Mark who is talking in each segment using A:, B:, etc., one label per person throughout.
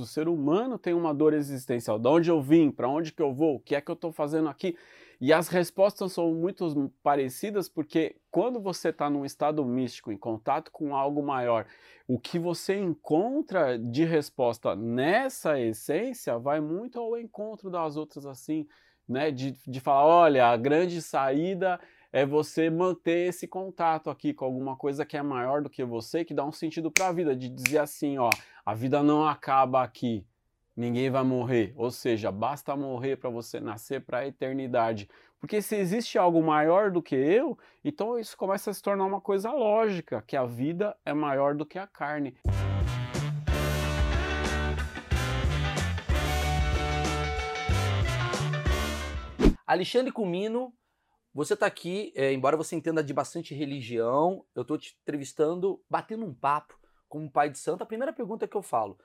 A: O ser humano tem uma dor existencial. De onde eu vim? Para onde que eu vou? O que é que eu estou fazendo aqui? E as respostas são muito parecidas porque quando você está num estado místico, em contato com algo maior, o que você encontra de resposta nessa essência vai muito ao encontro das outras assim, né? De, de falar, olha, a grande saída é você manter esse contato aqui com alguma coisa que é maior do que você, que dá um sentido para a vida, de dizer assim, ó, a vida não acaba aqui, ninguém vai morrer. Ou seja, basta morrer para você nascer para a eternidade. Porque se existe algo maior do que eu, então isso começa a se tornar uma coisa lógica, que a vida é maior do que a carne.
B: Alexandre Cumino, você está aqui, é, embora você entenda de bastante religião, eu estou te entrevistando, batendo um papo como pai de santo. A primeira pergunta que eu falo,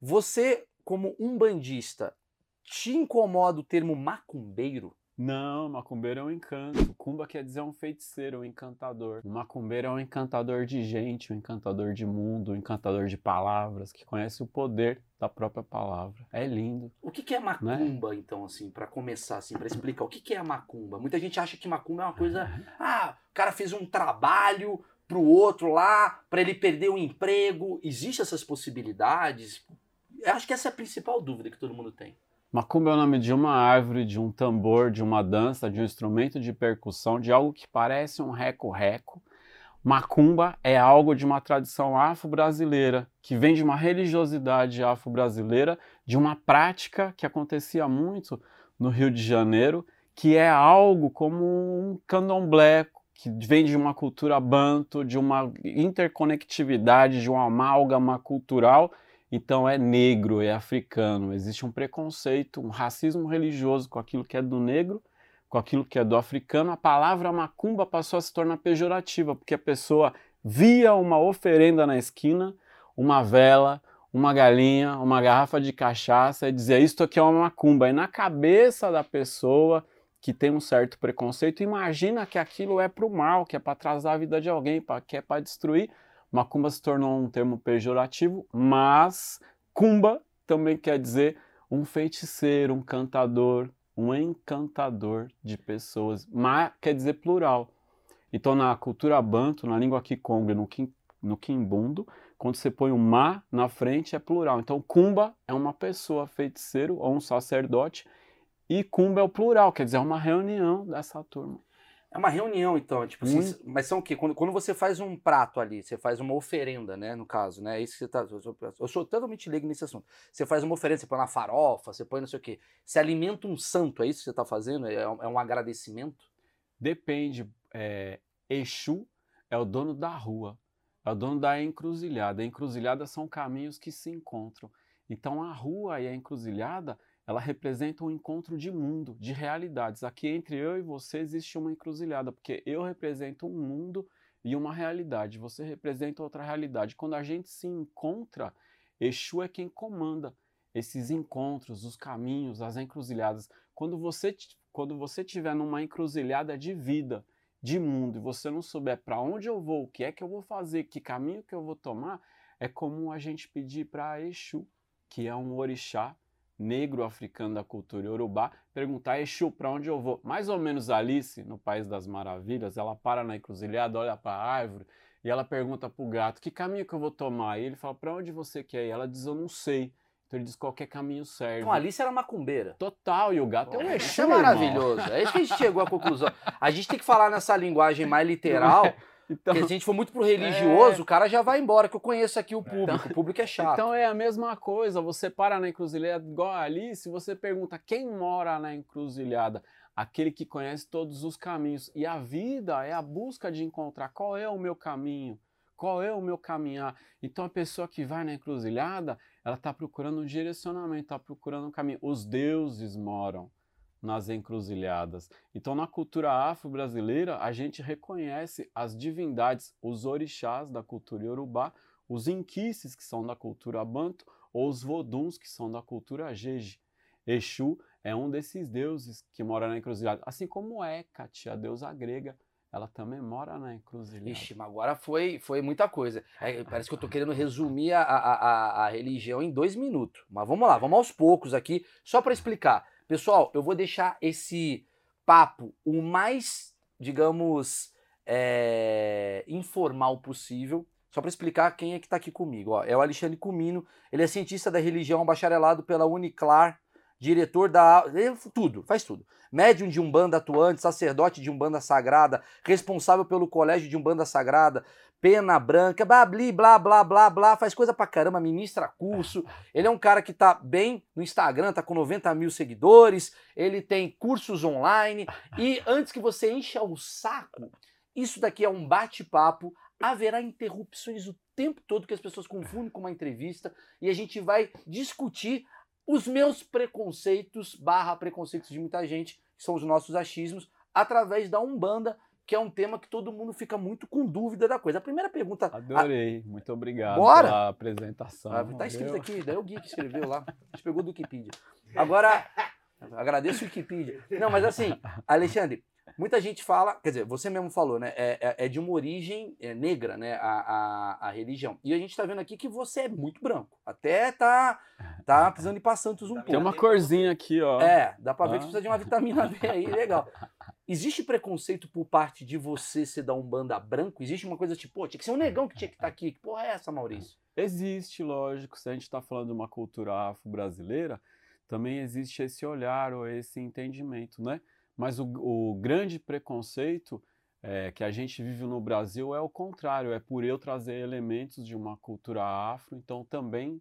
B: você como um bandista, te incomoda o termo macumbeiro?
A: Não, macumbeiro é um encanto. Cumba quer dizer um feiticeiro, um encantador. O macumbeiro é um encantador de gente, um encantador de mundo, um encantador de palavras, que conhece o poder da própria palavra. É lindo.
B: O que, que é macumba, né? então, assim, para começar, assim, para explicar? O que, que é macumba? Muita gente acha que macumba é uma coisa. ah, o cara fez um trabalho pro outro lá, para ele perder o emprego. Existem essas possibilidades? Eu acho que essa é a principal dúvida que todo mundo tem.
A: Macumba é o nome de uma árvore, de um tambor, de uma dança, de um instrumento de percussão, de algo que parece um reco-reco. Macumba é algo de uma tradição afro-brasileira, que vem de uma religiosidade afro-brasileira, de uma prática que acontecia muito no Rio de Janeiro, que é algo como um candomblé, que vem de uma cultura banto, de uma interconectividade, de uma amálgama cultural então é negro, é africano. Existe um preconceito, um racismo religioso com aquilo que é do negro, com aquilo que é do africano. A palavra macumba passou a se tornar pejorativa, porque a pessoa via uma oferenda na esquina, uma vela, uma galinha, uma garrafa de cachaça e dizia: Isto aqui é uma macumba. E na cabeça da pessoa que tem um certo preconceito, imagina que aquilo é para o mal, que é para atrasar a vida de alguém, que é para destruir. Macumba se tornou um termo pejorativo, mas cumba também quer dizer um feiticeiro, um cantador, um encantador de pessoas. Ma quer dizer plural. Então, na cultura banto, na língua kikongo e no, kim, no kimbundo, quando você põe o ma na frente é plural. Então, kumba é uma pessoa, feiticeiro ou um sacerdote, e kumba é o plural, quer dizer, é uma reunião dessa turma.
B: É uma reunião, então, tipo assim, mas são o quê? Quando, quando você faz um prato ali, você faz uma oferenda, né, no caso, né, é isso que você tá, eu sou, eu sou totalmente leigo nesse assunto. Você faz uma oferenda, você põe na farofa, você põe não sei o quê. Você alimenta um santo, é isso que você está fazendo? É, é, um agradecimento?
A: Depende. É, Exu é o dono da rua, é o dono da encruzilhada. A encruzilhada são caminhos que se encontram. Então a rua e a encruzilhada ela representa um encontro de mundo, de realidades. Aqui entre eu e você existe uma encruzilhada, porque eu represento um mundo e uma realidade, você representa outra realidade. Quando a gente se encontra, Exu é quem comanda esses encontros, os caminhos, as encruzilhadas. Quando você quando você estiver numa encruzilhada de vida, de mundo, e você não souber para onde eu vou, o que é que eu vou fazer, que caminho que eu vou tomar, é comum a gente pedir para Exu, que é um orixá negro africano da cultura iorubá, perguntar, Exu, para onde eu vou? Mais ou menos Alice, no País das Maravilhas, ela para na encruzilhada, olha para a árvore e ela pergunta para o gato, que caminho que eu vou tomar? E ele fala, para onde você quer ir? Ela diz, eu não sei. Então ele diz, qualquer caminho serve.
B: Então Alice era macumbeira.
A: Total, e o gato é um Exu,
B: Isso é maravilhoso. É isso que a gente chegou à conclusão. A gente tem que falar nessa linguagem mais literal, Então, se a gente for muito pro religioso, é... o cara já vai embora, que eu conheço aqui o público, então, o público é chato.
A: Então é a mesma coisa, você para na encruzilhada igual ali, se você pergunta quem mora na encruzilhada, aquele que conhece todos os caminhos. E a vida é a busca de encontrar qual é o meu caminho, qual é o meu caminhar. Então a pessoa que vai na encruzilhada, ela está procurando um direcionamento, está procurando um caminho. Os deuses moram nas encruzilhadas. Então, na cultura afro-brasileira, a gente reconhece as divindades, os orixás da cultura iorubá, os inquices, que são da cultura banto, ou os voduns, que são da cultura jeje. Exu é um desses deuses que mora na encruzilhada, assim como Hecate, a deusa grega, ela também mora na encruzilhada.
B: Ixi, mas agora foi, foi muita coisa. É, parece que eu tô querendo resumir a, a, a, a religião em dois minutos. Mas vamos lá, vamos aos poucos aqui, só para explicar. Pessoal, eu vou deixar esse papo o mais, digamos, é, informal possível. Só para explicar quem é que está aqui comigo. Ó, é o Alexandre Cumino, ele é cientista da religião, bacharelado pela Uniclar, diretor da. Tudo, faz tudo. Médium de Umbanda atuante, sacerdote de Umbanda Sagrada, responsável pelo colégio de Umbanda Sagrada, pena branca, babli, blá, blá, blá, blá, faz coisa pra caramba, ministra curso. Ele é um cara que tá bem no Instagram, tá com 90 mil seguidores, ele tem cursos online. E antes que você encha o saco, isso daqui é um bate-papo. Haverá interrupções o tempo todo que as pessoas confundem com uma entrevista e a gente vai discutir os meus preconceitos, barra preconceitos de muita gente, que são os nossos achismos, através da Umbanda, que é um tema que todo mundo fica muito com dúvida da coisa. A primeira pergunta.
A: Adorei, a... muito obrigado
B: Bora?
A: pela apresentação.
B: Ah, tá escrito aqui, daí é o Gui que escreveu lá. A gente pegou do Wikipedia. Agora, agradeço o Wikipedia. Não, mas assim, Alexandre, Muita gente fala, quer dizer, você mesmo falou, né? É, é, é de uma origem é, negra, né? A, a, a, religião. E a gente tá vendo aqui que você é muito branco. Até tá, tá precisando ir pra Santos um pouco.
A: Tem uma corzinha aqui, ó.
B: É, dá pra ver ah. que precisa de uma vitamina D aí, legal. Existe preconceito por parte de você ser da Umbanda branco? Existe uma coisa tipo, pô, tinha que ser um negão que tinha que estar tá aqui. Que porra é essa, Maurício?
A: Existe, lógico. Se a gente tá falando de uma cultura afro-brasileira, também existe esse olhar ou esse entendimento, né? Mas o, o grande preconceito é, que a gente vive no Brasil é o contrário, é por eu trazer elementos de uma cultura afro, então também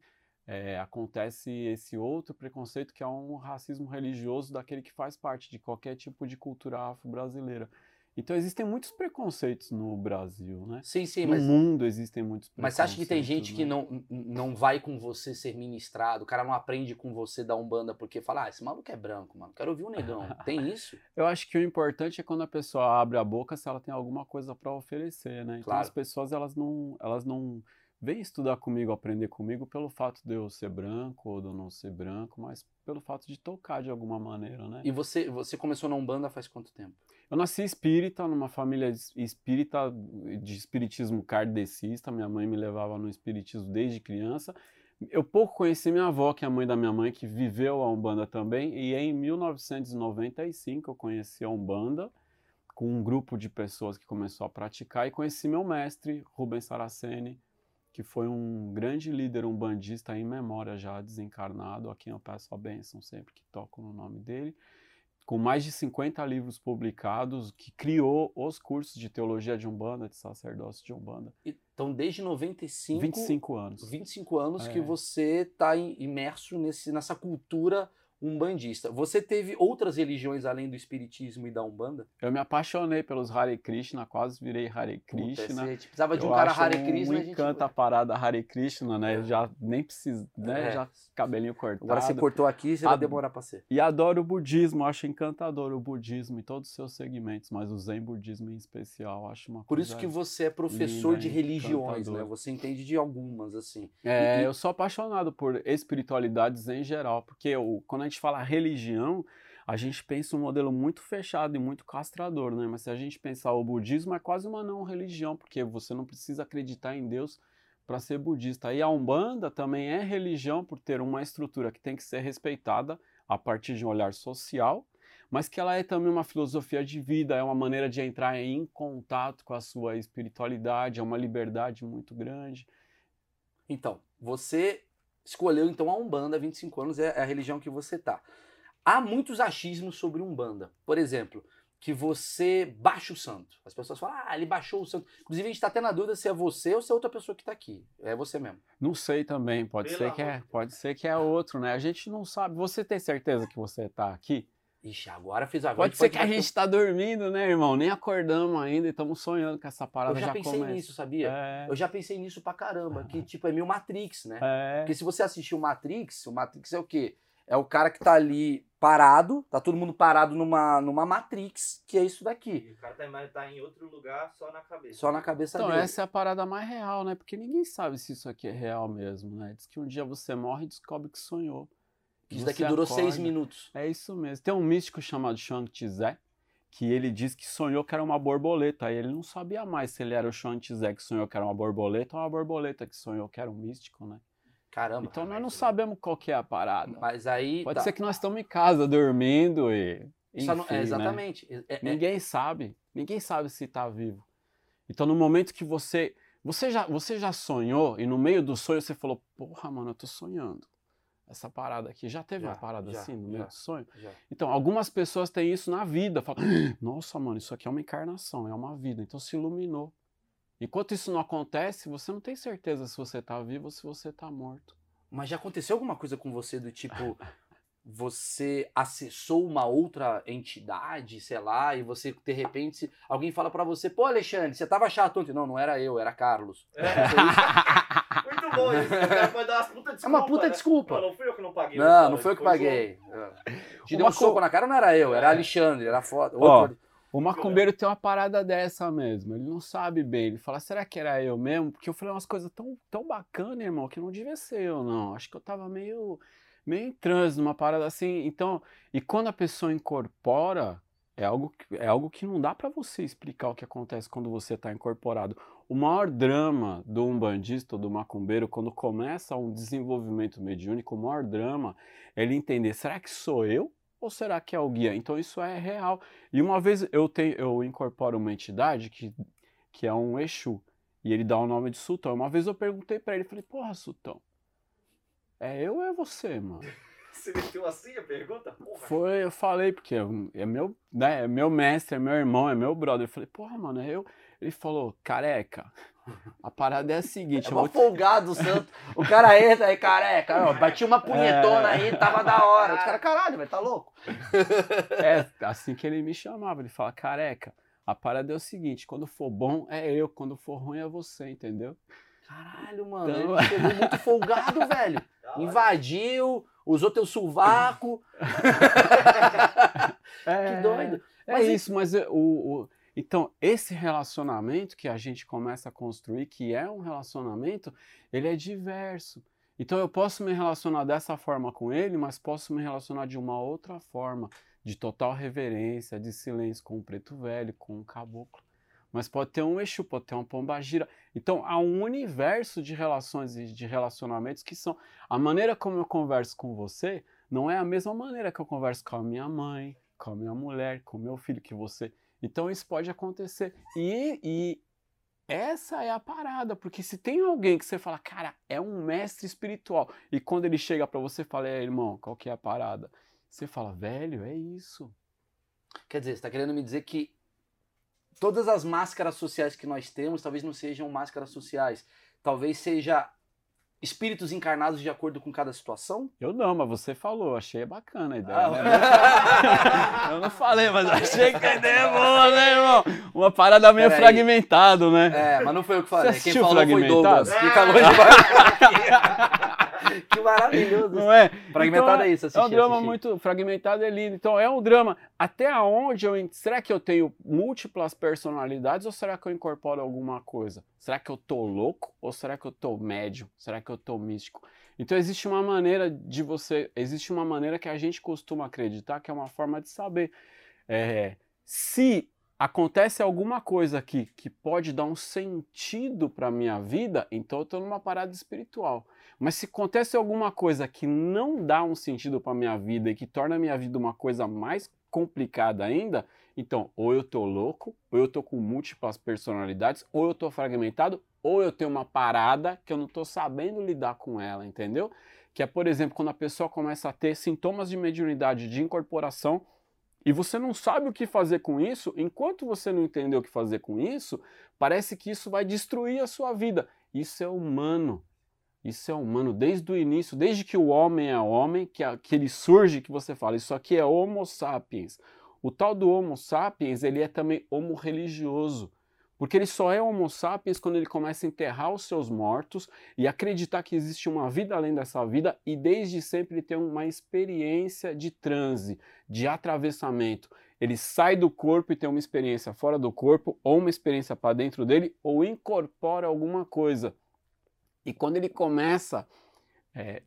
A: é, acontece esse outro preconceito que é um racismo religioso daquele que faz parte de qualquer tipo de cultura afro-brasileira. Então existem muitos preconceitos no Brasil, né?
B: Sim, sim,
A: no
B: mas...
A: mundo existem muitos preconceitos.
B: Mas você acha que tem gente né? que não, não vai com você ser ministrado, o cara não aprende com você da Umbanda porque fala, ah, esse maluco é branco, mano, quero ouvir um negão. tem isso?
A: Eu acho que o importante é quando a pessoa abre a boca se ela tem alguma coisa para oferecer, né? Então
B: claro.
A: as pessoas, elas não... Elas não vem estudar comigo, aprender comigo pelo fato de eu ser branco ou de eu não ser branco, mas pelo fato de tocar de alguma maneira, né?
B: E você, você começou na Umbanda faz quanto tempo?
A: Eu nasci espírita, numa família espírita, de espiritismo kardecista, minha mãe me levava no espiritismo desde criança. Eu pouco conheci minha avó, que é a mãe da minha mãe, que viveu a Umbanda também, e em 1995 eu conheci a Umbanda, com um grupo de pessoas que começou a praticar, e conheci meu mestre, Rubens Saraceni, que foi um grande líder umbandista em memória já desencarnado, a quem eu peço a bênção sempre que toco no nome dele, com mais de 50 livros publicados, que criou os cursos de teologia de Umbanda, de sacerdócio de Umbanda.
B: Então, desde 95...
A: 25 anos.
B: 25 anos é. que você está imerso nesse, nessa cultura umbandista. Você teve outras religiões além do espiritismo e da umbanda?
A: Eu me apaixonei pelos Hare Krishna, quase virei Hare Krishna. Puta,
B: você precisava de um cara Hare Krishna.
A: Um encanta a parada Hare Krishna, né? É. Já nem precisa, né? É. Já cabelinho cortado.
B: Agora você cortou aqui, você Ad... vai demorar para ser.
A: E adoro o budismo, acho encantador o budismo e todos os seus segmentos, mas o Zen budismo em especial, acho uma
B: Por isso que você é professor linda, de religiões, né? Você entende de algumas assim.
A: É, e, eu sou apaixonado por espiritualidades em geral, porque eu, quando a gente fala religião, a gente pensa um modelo muito fechado e muito castrador, né? Mas se a gente pensar o budismo é quase uma não religião, porque você não precisa acreditar em Deus para ser budista. E a Umbanda também é religião por ter uma estrutura que tem que ser respeitada a partir de um olhar social, mas que ela é também uma filosofia de vida, é uma maneira de entrar em contato com a sua espiritualidade, é uma liberdade muito grande.
B: Então, você escolheu então a Umbanda, 25 anos é a religião que você tá. Há muitos achismos sobre Umbanda. Por exemplo, que você baixa o santo. As pessoas falam, ah, ele baixou o santo. Inclusive, a gente está até na dúvida se é você ou se é outra pessoa que está aqui. É você mesmo.
A: Não sei também, pode ser que é, pode ser que é outro, né? A gente não sabe. Você tem certeza que você está aqui?
B: Ixi, agora fiz a
A: Pode ser que a gente está dormindo, né, irmão? Nem acordamos ainda e estamos sonhando com essa parada.
B: Eu já,
A: já
B: pensei
A: começa.
B: nisso, sabia?
A: É...
B: Eu já pensei nisso pra caramba. Que tipo, é meio Matrix, né?
A: É...
B: Porque se você assistir o Matrix, o Matrix é o quê? É o cara que tá ali parado, tá todo mundo parado numa, numa Matrix, que é isso daqui.
C: E o cara tá, tá em outro lugar só na cabeça.
B: Só na cabeça
A: então,
B: dele.
A: Então essa é a parada mais real, né? Porque ninguém sabe se isso aqui é real mesmo, né? Diz que um dia você morre e descobre que sonhou.
B: Isso daqui durou
A: acorda.
B: seis minutos.
A: É isso mesmo. Tem um místico chamado Shang Tse, que ele diz que sonhou que era uma borboleta. Aí ele não sabia mais se ele era o Xantizé que sonhou que era uma borboleta ou uma borboleta que sonhou que era um místico, né?
B: Caramba.
A: Então nós não sabemos qual que é a parada.
B: Mas aí.
A: Pode
B: tá.
A: ser que nós estamos em casa dormindo e.
B: Só não-
A: enfim,
B: é,
A: né?
B: exatamente. É- é-
A: Ninguém sabe. Ninguém sabe se está vivo. Então, no momento que você. Você já, você já sonhou e no meio do sonho você falou: Porra, mano, eu tô sonhando. Essa parada aqui. Já teve
B: Já,
A: uma parada
B: já,
A: assim no meio do sonho?
B: já.
A: Então, algumas pessoas têm isso na vida. Falam: "Ah, Nossa, mano, isso aqui é uma encarnação, é uma vida. Então, se iluminou. Enquanto isso não acontece, você não tem certeza se você está vivo ou se você está morto.
B: Mas já aconteceu alguma coisa com você do tipo. Você acessou uma outra entidade, sei lá, e você, de repente, alguém fala pra você, pô, Alexandre, você tava chato ontem. Não, não era eu, era Carlos.
C: É, muito bom isso. O cara pode dar umas puta desculpa.
B: É uma puta
C: né?
B: desculpa.
C: Não, não fui eu que não paguei.
B: Não, não foi eu que paguei. É. Te deu um
A: Uma co-
B: soco na cara, não era eu, era Alexandre, era foto.
A: Ó,
B: Outro...
A: O macumbeiro tem uma parada dessa mesmo. Ele não sabe bem. Ele fala, será que era eu mesmo? Porque eu falei umas coisas tão, tão bacanas, irmão, que não devia ser eu, não. Acho que eu tava meio, meio em transe, numa parada assim. Então, e quando a pessoa incorpora, é algo, que- é algo que não dá pra você explicar o que acontece quando você tá incorporado. O maior drama do umbandista ou do macumbeiro, quando começa um desenvolvimento mediúnico, o maior drama é ele entender, será que sou eu? Ou será que é o guia? Então isso é real. E uma vez eu tenho, eu incorporo uma entidade que, que é um Exu, e ele dá o nome de Sultão. Uma vez eu perguntei pra ele, falei, porra, Sultão, é eu ou é você, mano?
C: Você meteu assim a pergunta? Porra.
A: Foi, eu falei, porque é meu, né, é meu mestre, é meu irmão, é meu brother. Eu falei, porra, mano, é eu. Ele falou, careca, a parada é a seguinte,
B: É
A: eu
B: mó
A: vou
B: o santo. O cara entra aí, careca, ó, bati uma punhetona
A: É.
B: aí, tava da hora. Os caras, caralho, velho, tá louco?
A: É assim que ele me chamava. Ele fala, careca, a parada é o seguinte: quando for bom é eu, quando for ruim é você, entendeu?
B: Caralho, mano,
A: Então-
B: ele chegou muito folgado, velho. Invadiu, usou teu sovaco.
A: É,
B: Que doido.
A: É
B: Mas e-
A: isso, mas é, o, o- então esse relacionamento que a gente começa a construir, que é um relacionamento, ele é diverso. Então eu posso me relacionar dessa forma com ele, mas posso me relacionar de uma outra forma, de total reverência, de silêncio com o preto velho, com o caboclo. Mas pode ter um Exu, pode ter uma pombagira. Então há um universo de relações e de relacionamentos que são. A maneira como eu converso com você não é a mesma maneira que eu converso com a minha mãe, com a minha mulher, com o meu filho, que você. Então isso pode acontecer. E, e essa é a parada, porque se tem alguém que você fala, cara, é um mestre espiritual, e quando ele chega pra você e fala, é, irmão, qual que é a parada? Você fala, velho, é isso.
B: Quer dizer, você tá querendo me dizer que todas as máscaras sociais que nós temos talvez não sejam máscaras sociais. Talvez seja espíritos encarnados de acordo com cada situação?
A: Eu não, mas você falou, achei bacana a ideia.
B: Ah,
A: né? Eu não falei, mas achei que a ideia é boa, né, irmão? Uma parada meio
B: Peraí.
A: fragmentado, né?
B: É, mas não foi eu que falei. Quem falou foi? Douglas. Que acabou de. que maravilhoso.
A: Não é?
B: Fragmentado
A: Então,
B: é isso,
A: É
B: assisti,
A: um drama
B: assisti.
A: muito fragmentado, é lindo. Então é um drama. Até onde eu. Será que eu tenho múltiplas personalidades ou será que eu incorporo alguma coisa? Será que eu tô louco ou será que eu tô médio? Será que eu tô místico? Então existe uma maneira de você. Existe uma maneira que a gente costuma acreditar que é uma forma de saber. É, se acontece alguma coisa aqui que pode dar um sentido para minha vida, então eu estou numa parada espiritual. Mas se acontece alguma coisa que não dá um sentido para minha vida e que torna a minha vida uma coisa mais complicada ainda, então ou eu tô louco, ou eu tô com múltiplas personalidades, ou eu tô fragmentado, ou eu tenho uma parada que eu não tô sabendo lidar com ela, entendeu? Que é, por exemplo, quando a pessoa começa a ter sintomas de mediunidade de incorporação e você não sabe o que fazer com isso, enquanto você não entender o que fazer com isso, parece que isso vai destruir a sua vida. Isso é humano. Isso é humano desde o início, desde que o homem é homem, que, a- que ele surge, que você fala, isso aqui é Homo sapiens. O tal do Homo sapiens, ele é também homo religioso, porque ele só é Homo sapiens quando ele começa a enterrar os seus mortos e acreditar que existe uma vida além dessa vida e desde sempre ele tem uma experiência de transe, de atravessamento. Ele sai do corpo e tem uma experiência fora do corpo, ou uma experiência para dentro dele, ou incorpora alguma coisa. E quando ele começa é,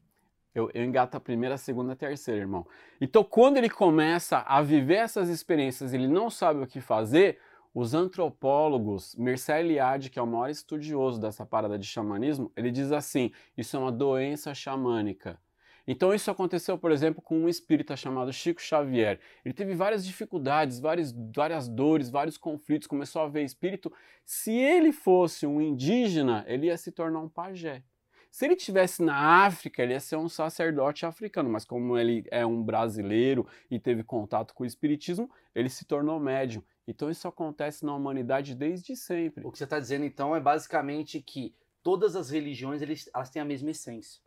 A: Eu, eu engato a primeira, a segunda, a terceira, irmão. Então, quando ele começa a viver essas experiências, ele não sabe o que fazer, os antropólogos, Mircea Eliade, que é o maior estudioso dessa parada de xamanismo, ele diz assim: isso é uma doença xamânica. Então isso aconteceu, por exemplo, com um espírita chamado Chico Xavier. Ele teve várias dificuldades, várias, várias dores, vários conflitos, começou a ver espírito. Se ele fosse um indígena, ele ia se tornar um pajé. Se ele tivesse na África, ele ia ser um sacerdote africano, mas como ele é um brasileiro e teve contato com o espiritismo, ele se tornou médium. Então isso acontece na humanidade desde sempre.
B: O que você está dizendo então é basicamente que todas as religiões eles, elas têm a mesma essência.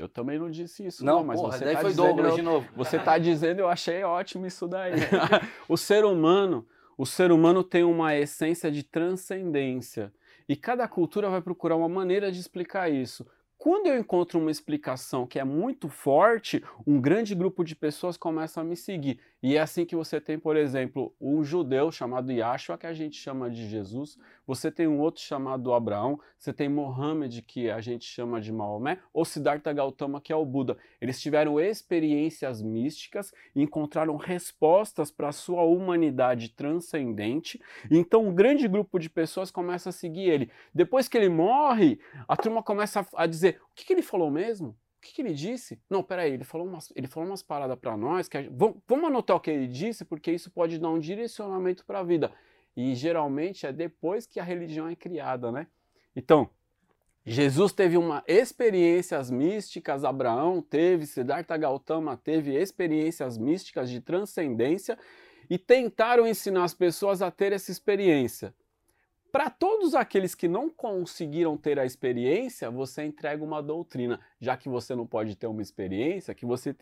A: Eu também não disse isso,
B: Não,
A: não, mas
B: porra,
A: você
B: daí
A: tá
B: foi
A: dizendo,
B: Douglas
A: eu-
B: de novo.
A: Você está dizendo, eu achei ótimo isso daí. o ser humano, o ser humano tem uma essência de transcendência e cada cultura vai procurar uma maneira de explicar isso. Quando eu encontro uma explicação que é muito forte, um grande grupo de pessoas começa a me seguir. E é assim que você tem, por exemplo, um judeu chamado Yahshua, que a gente chama de Jesus, você tem um outro chamado Abraão, você tem Mohammed, que a gente chama de Maomé, ou Siddhartha Gautama, que é o Buda. Eles tiveram experiências místicas encontraram respostas para a sua humanidade transcendente. Então um grande grupo de pessoas começa a seguir ele. Depois que ele morre, a turma começa a a dizer: o que, que ele falou mesmo? O que, que ele disse? Não, peraí, ele falou umas, ele falou umas paradas para nós. Que vamos, vamos anotar o que ele disse, porque isso pode dar um direcionamento para a vida. E geralmente é depois que a religião é criada, né? Então, Jesus teve uma experiências místicas, Abraão teve, Siddhartha Gautama teve experiências místicas de transcendência e tentaram ensinar as pessoas a ter essa experiência. Para todos aqueles que não conseguiram ter a experiência, você entrega uma doutrina, já que você não pode ter uma experiência, que você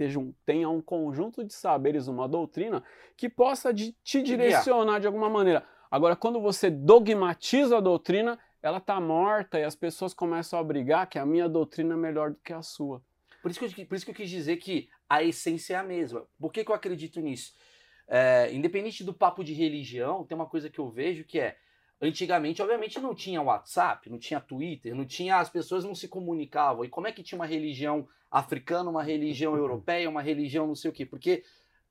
A: tenha um conjunto de saberes, uma doutrina que possa de- te direcionar de alguma maneira. Agora, quando você dogmatiza a doutrina, ela está morta e as pessoas começam a brigar que a minha doutrina é melhor do que a sua.
B: Por isso, que eu, por isso que eu quis dizer que a essência é a mesma. Por que, que eu acredito nisso? É, independente do papo de religião, tem uma coisa que eu vejo que é. Antigamente, obviamente, não tinha WhatsApp, não tinha Twitter, não tinha. As pessoas não se comunicavam. E como é que tinha uma religião africana, uma religião europeia, uma religião não sei o quê? Porque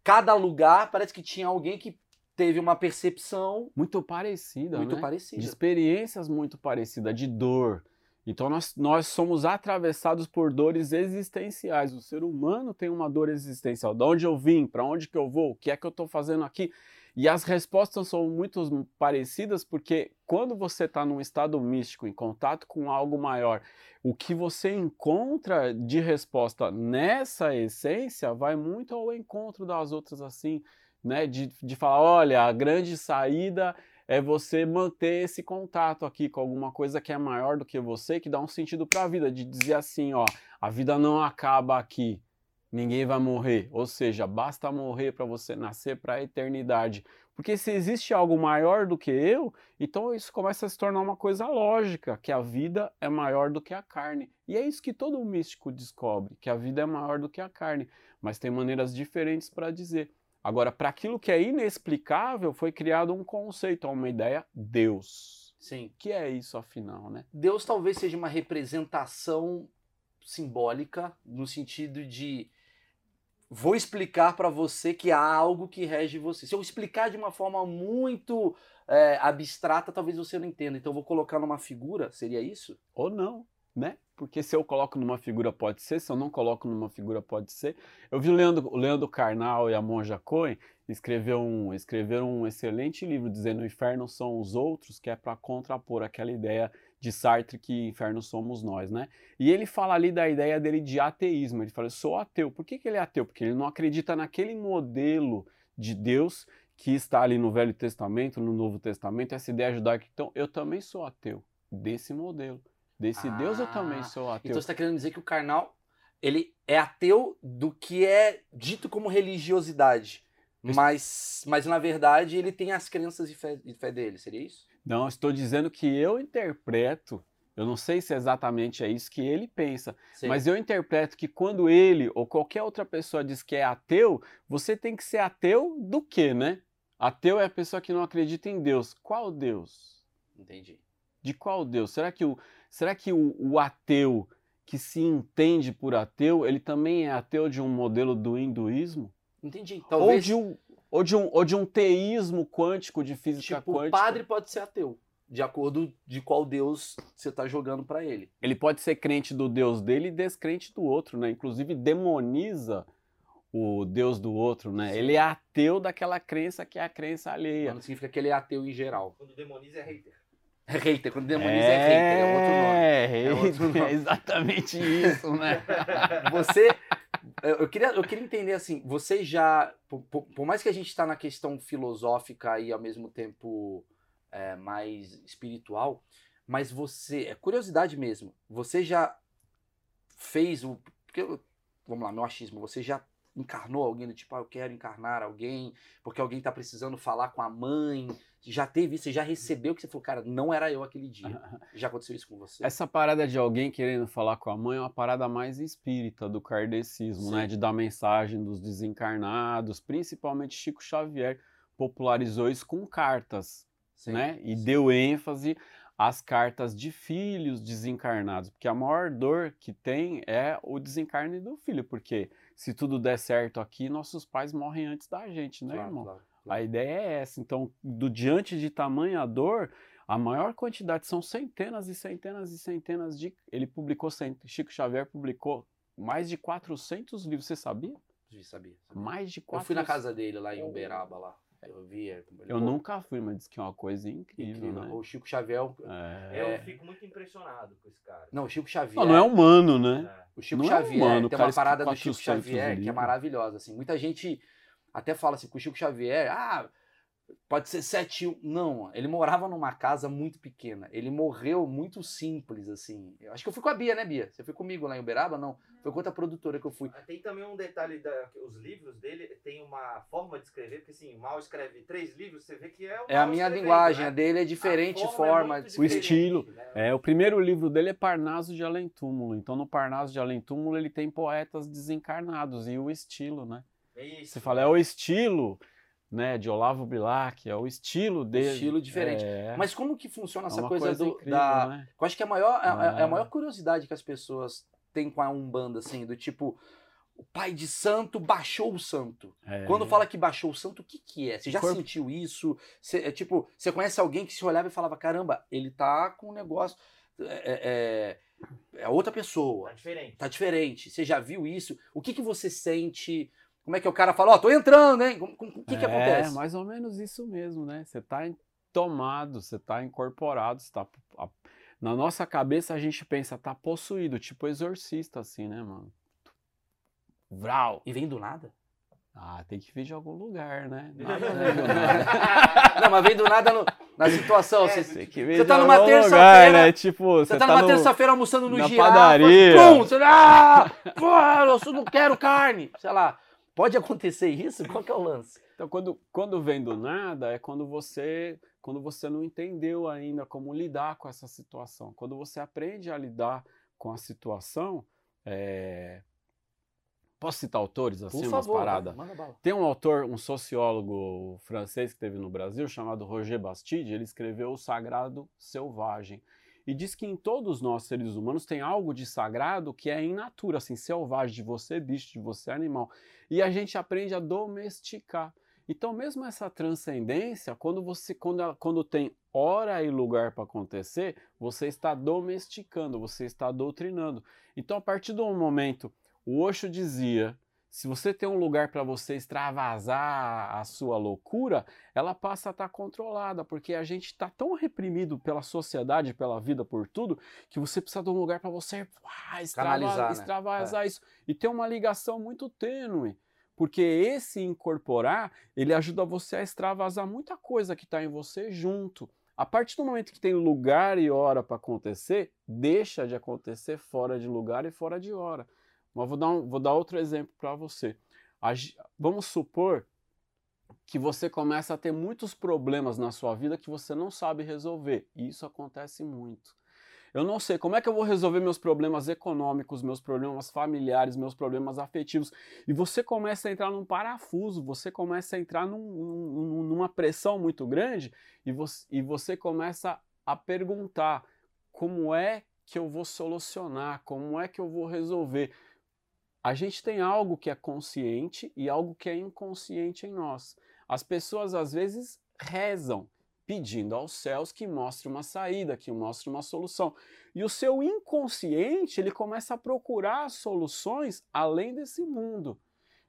B: cada lugar parece que tinha alguém que teve uma percepção
A: Muito parecida,
B: muito
A: né?
B: parecida.
A: de experiências muito parecidas, de dor. Então nós, nós somos atravessados por dores existenciais. O ser humano tem uma dor existencial. De onde eu vim? Para onde que eu vou? O que é que eu estou fazendo aqui? E as respostas são muito parecidas porque quando você está num estado místico, em contato com algo maior, o que você encontra de resposta nessa essência vai muito ao encontro das outras assim, né? De, de falar, olha, a grande saída é você manter esse contato aqui com alguma coisa que é maior do que você, que dá um sentido para a vida, de dizer assim, ó, a vida não acaba aqui, ninguém vai morrer, ou seja, basta morrer para você nascer para a eternidade. Porque se existe algo maior do que eu, então isso começa a se tornar uma coisa lógica, que a vida é maior do que a carne. E é isso que todo místico descobre, que a vida é maior do que a carne, mas tem maneiras diferentes para dizer. Agora, para aquilo que é inexplicável, foi criado um conceito, uma ideia, Deus.
B: Sim.
A: Que é isso afinal, né?
B: Deus talvez seja uma representação simbólica no sentido de vou explicar para você que há algo que rege você. Se eu explicar de uma forma muito é, abstrata, talvez você não entenda. Então vou colocar numa figura, seria isso?
A: Ou não, né? Porque se eu coloco numa figura pode ser, se eu não coloco numa figura pode ser. Eu vi o Leandro, o Leandro Carnal e a Monja Cohen escrever um, escreveram um excelente livro dizendo o inferno são os outros, que é para contrapor aquela ideia de Sartre que inferno somos nós, né? E ele fala ali da ideia dele de ateísmo. Ele fala, eu sou ateu. Por que, que ele é ateu? Porque ele não acredita naquele modelo de Deus que está ali no Velho Testamento, no Novo Testamento, essa ideia judaica. Então, eu também sou ateu desse modelo. Desse Deus eu também
B: Ah,
A: sou ateu.
B: Então você está querendo dizer que o carnal ele é ateu do que é dito como religiosidade. Mas, mas na verdade ele tem as crenças e fé, e fé dele, seria isso?
A: Não, estou dizendo que eu interpreto, eu não sei se exatamente é isso que ele pensa,
B: Sei.
A: mas eu interpreto que quando ele ou qualquer outra pessoa diz que é ateu, você tem que ser ateu do quê, né? Ateu é a pessoa que não acredita em Deus. Qual Deus?
B: Entendi.
A: De qual Deus? Será que o, será que o, o ateu que se entende por ateu, ele também é ateu de um modelo do hinduísmo?
B: Entendi.
A: Ou
B: Talvez
A: de um, ou de um, ou de um teísmo quântico de física
B: tipo, o
A: quântica?
B: padre pode ser ateu, de acordo de qual Deus você tá jogando pra ele.
A: Ele pode ser crente do Deus dele e descrente do outro, né? Inclusive demoniza o Deus do outro, né?
C: Sim.
A: Ele é ateu daquela crença que é a crença alheia.
B: Não significa que ele é ateu em geral.
C: Quando demoniza é hater.
B: É hater, quando demoniza é, hater, é outro nome.
A: É,
B: É outro
A: hater,
B: nome.
A: é exatamente isso, né?
B: Você. Eu queria, eu queria entender assim, você já. Por, por- mais que a gente está na questão filosófica e ao mesmo tempo é, mais espiritual, mas você. É curiosidade mesmo. Você já fez o. Porque, vamos lá, meu achismo. Você já encarnou alguém do tipo, ah, eu quero encarnar alguém, porque alguém tá precisando falar com a mãe. Já teve isso? Você já recebeu que você falou, cara, não era eu aquele dia. Já aconteceu isso com você?
A: Essa parada de alguém querendo falar com a mãe é uma parada mais espírita do kardecismo,
B: Sim.
A: né? De dar mensagem dos desencarnados, principalmente Chico Xavier popularizou isso com cartas,
B: Sim.
A: né? E deu ênfase às cartas de filhos desencarnados, porque a maior dor que tem é o desencarne do filho, porque se tudo der certo aqui, nossos pais morrem antes da gente, né,
B: Claro,
A: irmão?
B: claro,
A: A
B: claro.
A: ideia é essa. Então, do diante de tamanha dor, a maior quantidade são centenas e centenas e centenas de. Ele publicou, Chico Xavier publicou mais de 400 livros. Você sabia?
B: Sabia, sabia. sabia.
A: Mais de
B: Eu
A: 400.
B: fui na casa dele lá em Uberaba lá. Eu vi. ele-
A: Eu
B: pô,
A: nunca fui, mas disse que é uma coisa incrível,
B: incrível.
A: né?
B: O Chico Xavier.
A: É.
C: Eu fico muito impressionado com esse cara.
B: Não, o Chico Xavier.
A: Não, não é humano, né?
C: É.
B: O Chico
A: não é
B: Xavier
A: humano, o
B: tem
A: cara
B: uma parada do Chico
A: 400
B: Xavier que é maravilhosa. Assim. Muita gente até fala assim que o Chico Xavier, ah, pode ser sete. Não, ele morava numa casa muito pequena. Ele morreu muito simples, assim. Eu acho que eu fui com a Bia, né, Bia? Você foi comigo lá em Uberaba? Não. Foi com outra produtora que eu fui.
C: Tem também um detalhe, da, que os livros dele tem uma forma de escrever, porque assim, o Mal escreve três livros, você vê que é o
B: É a minha linguagem,
C: né?
B: a dele é diferente
C: A
B: forma.
C: é muito
B: de
A: O estilo.
C: né?
A: É, o primeiro livro dele é Parnaso de Além Túmulo. Então, no Parnaso de Além Túmulo, ele tem poetas desencarnados e o estilo, né?
C: Isso.
A: Você fala, é o estilo, né, de Olavo Bilac, é o estilo dele.
B: Estilo diferente.
A: É,
B: Mas como que funciona
A: é
B: essa
A: uma
B: coisa, do,
A: incrível,
B: da,
A: né?
B: Eu acho que é a maior, é, é- é a
A: É.
B: maior curiosidade que as pessoas têm com a Umbanda, assim, do tipo, o pai de santo baixou o santo.
A: É.
B: Quando fala que baixou o santo, o que que é? Você já
A: Corpo-
B: sentiu isso? Você, é, tipo, você conhece alguém que se olhava e falava, caramba, ele tá com um negócio, é, é, é outra pessoa,
C: Tá diferente.
B: tá diferente. Você já viu isso? O que que você sente? Como é que o cara fala, ó, tô entrando, hein? O que que
A: é,
B: acontece?
A: mais ou menos isso mesmo, né? Você tá tomado, você tá incorporado, você tá... a- Na nossa cabeça a gente pensa, tá possuído, tipo exorcista, assim, né, mano? Vral.
B: E vem do nada?
A: Ah, tem que vir de algum lugar, né?
B: Nada,
A: Não é do nada.
B: Não, mas vem do nada no- na situação.
C: É,
B: você,
A: Tem que vir
B: Você tá numa terça-feira,
A: né? Tipo,
B: Você
A: você
B: tá numa
A: no-
B: terça-feira almoçando no
A: na
B: girafa,
A: padaria.
B: Pum, você, ah, pô, eu não quero carne. Sei lá. Pode acontecer isso? Qual que é o lance?
A: Então, quando, quando vem do nada, é quando você, quando você não entendeu ainda como lidar com essa situação. Quando você aprende a lidar com a situação, é... posso citar autores assim,
B: Por
A: umas
B: favor,
A: paradas?
B: manda bala.
A: Tem um autor, um sociólogo francês que teve no Brasil, chamado Roger Bastide, ele escreveu O Sagrado Selvagem. E diz que em todos nós, seres humanos, tem algo de sagrado que é in natura, assim, selvagem, de você bicho, de você animal. E a gente aprende a domesticar. Então, mesmo essa transcendência, quando você quando, quando tem hora e lugar para acontecer, você está domesticando, você está doutrinando. Então, a partir do momento, o Osho dizia, se você tem um lugar para você extravasar a sua loucura, ela passa a estar controlada, porque a gente está tão reprimido pela sociedade, pela vida, por tudo, que você precisa de um lugar para você ah, extrava-
B: Canalizar, né?
A: extravasar isso. E tem uma ligação muito tênue. Porque esse incorporar, ele ajuda você a extravasar muita coisa que está em você junto. A partir do momento que tem lugar e hora para acontecer, deixa de acontecer fora de lugar e fora de hora. Mas vou dar, um- vou dar outro exemplo para você. A vamos supor que você começa a ter muitos problemas na sua vida que você não sabe resolver. E isso acontece muito. Eu não sei como é que eu vou resolver meus problemas econômicos, meus problemas familiares, meus problemas afetivos. E você começa a entrar num parafuso, você começa a entrar num- num- numa pressão muito grande e você, e você começa a perguntar como é que eu vou solucionar, como é que eu vou resolver. A gente tem algo que é consciente e algo que é inconsciente em nós. As pessoas às vezes rezam pedindo aos céus que mostre uma saída, que mostre uma solução. E o seu inconsciente, ele começa a procurar soluções além desse mundo.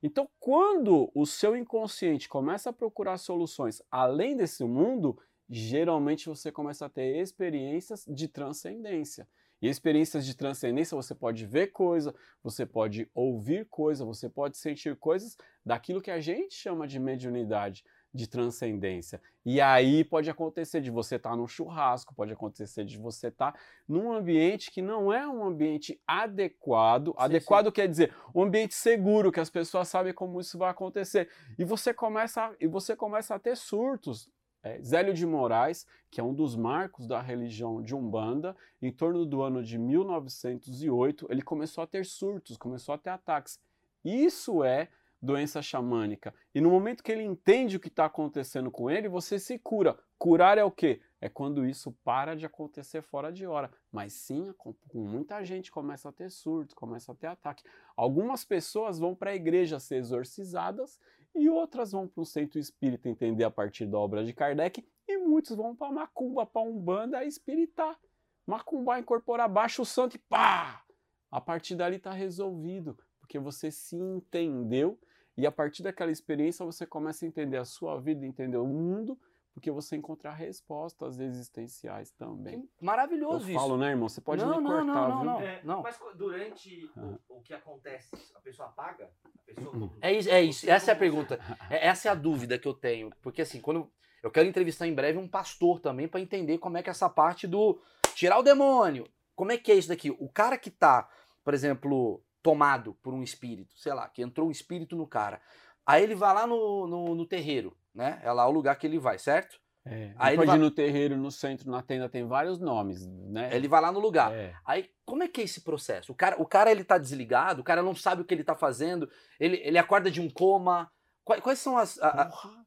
A: Então, quando o seu inconsciente começa a procurar soluções além desse mundo, geralmente você começa a ter experiências de transcendência. E experiências de transcendência você pode ver coisa, você pode ouvir coisa, você pode sentir coisas daquilo que a gente chama de mediunidade de transcendência. E aí pode acontecer de você estar tá num churrasco, pode acontecer de você estar tá num ambiente que não é um ambiente adequado. Sim, adequado sim. quer dizer um ambiente seguro, que as pessoas sabem como isso vai acontecer. E você começa, e você começa a ter surtos. É, Zélio de Moraes, que é um dos marcos da religião de Umbanda, em torno do ano de 1908, ele começou a ter surtos, começou a ter ataques. Isso é doença xamânica. E no momento que ele entende o que está acontecendo com ele, você se cura. Curar é o quê? É quando isso para de acontecer fora de hora. Mas sim, muita gente começa a ter surto, começa a ter ataque. Algumas pessoas vão para a igreja ser exorcizadas e outras vão para o centro espírita entender a partir da obra de Kardec e muitos vão para Macumba, para Umbanda espiritar. Macumba incorporar baixo o santo e pá! A partir dali está resolvido, porque você se entendeu e a partir daquela experiência você começa a entender a sua vida, entender o mundo, porque você encontra respostas existenciais também.
B: Que maravilhoso
A: Eu
B: isso.
A: falo, né, irmão? Você pode
B: não,
A: me
B: não,
A: cortar,
B: não, não,
A: viu?
B: não,
C: É,
B: não.
C: Mas durante o, o que acontece, a pessoa apaga? A pessoa
A: Uhum.
B: É isso, é isso. Essa é a pergunta. É- essa é a dúvida que eu tenho. Porque assim, quando eu quero entrevistar em breve um pastor também para entender como é que essa parte do tirar o demônio. Como é que é isso daqui? O cara que tá, por exemplo, tomado por um espírito, sei lá, que entrou um espírito no cara. Aí ele vai lá no, no, no terreiro, né? É lá o lugar que ele vai, certo?
A: É,
B: Aí
A: pode
B: vai-
A: ir no terreiro, no centro, na tenda, tem vários nomes, né?
B: Ele vai lá no lugar.
A: É.
B: Aí, como é que é esse processo? O cara, o cara ele tá desligado, o cara não sabe o que ele tá fazendo, ele, ele acorda de um coma. Quais, quais são as. a- a-
A: Porra,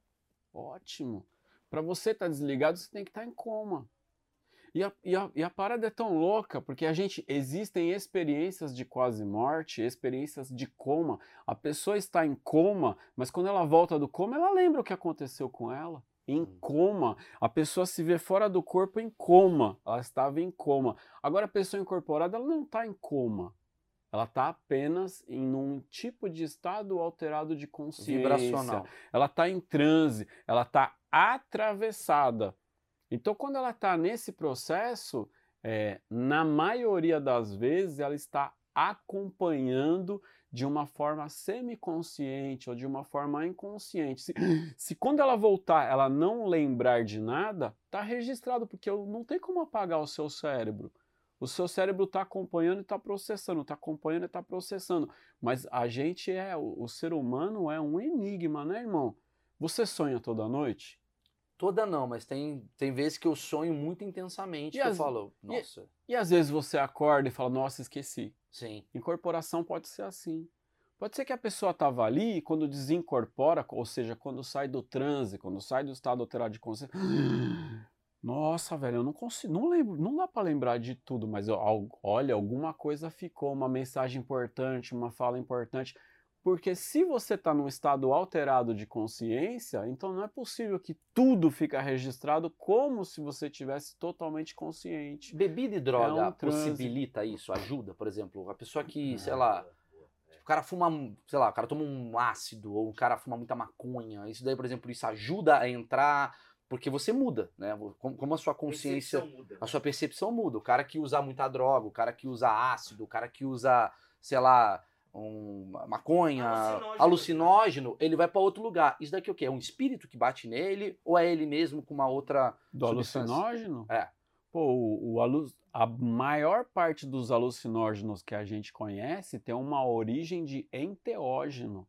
A: ótimo. Para você estar desligado, você tem que estar em coma. E a, e, a, e a parada é tão louca, porque a gente existem experiências de quase morte, experiências de coma. A pessoa está em coma, mas quando ela volta do coma, ela lembra o que aconteceu com ela. Em
B: Hum.
A: coma, a pessoa se vê fora do corpo em coma. Ela estava em coma. Agora a pessoa incorporada, ela não está em coma. Ela está apenas em um tipo de estado alterado de consciência
B: vibracional.
A: ela está em transe, ela está atravessada. Então, quando ela está nesse processo, é, na maioria das vezes, ela está acompanhando de uma forma semiconsciente ou de uma forma inconsciente. Se, se quando ela voltar, ela não lembrar de nada, está registrado, porque não tem como apagar o seu cérebro. O seu cérebro está acompanhando e está processando, está acompanhando e está processando. Mas a gente é, o, o ser humano é um enigma, né, irmão? Você sonha toda noite?
B: Toda não, mas tem, tem vezes que eu sonho muito intensamente
A: E
B: que eu
A: as-
B: falo,
A: e-
B: nossa,
A: E às vezes você acorda e fala, nossa, esqueci.
B: sim.
A: Incorporação pode ser assim. Pode ser que a pessoa estava ali e quando desincorpora, ou seja, quando sai do transe, quando sai do estado alterado de consciência. Nossa, velho, eu não consigo, não lembro, não dá para lembrar de tudo, mas eu- olha, alguma coisa ficou, uma mensagem importante, uma fala importante. Porque se você está num estado alterado de consciência, então não é possível que tudo fica registrado como se você tivesse totalmente consciente.
B: Bebida e droga
A: É um transe.
B: possibilita isso? Ajuda, por exemplo, a pessoa que, sei lá.
C: É.
B: o cara fuma, sei lá, o cara toma um ácido, ou o cara fuma muita maconha, isso daí, por exemplo, isso ajuda a entrar, porque você muda, né? Como, a sua consciência,
C: muda,
B: a
C: né?
B: sua percepção muda. O cara que usa muita droga, o cara que usa ácido, o cara que usa, sei lá, um, maconha,
C: Alucinógeno.
B: alucinógeno, ele vai para outro lugar. Isso daqui é o quê? É um espírito que bate nele ou é ele mesmo com uma outra
A: Do
B: substância?
A: alucinógeno?
B: É.
A: Pô, o, o alu- a maior parte dos alucinógenos que a gente conhece tem uma origem de enteógeno.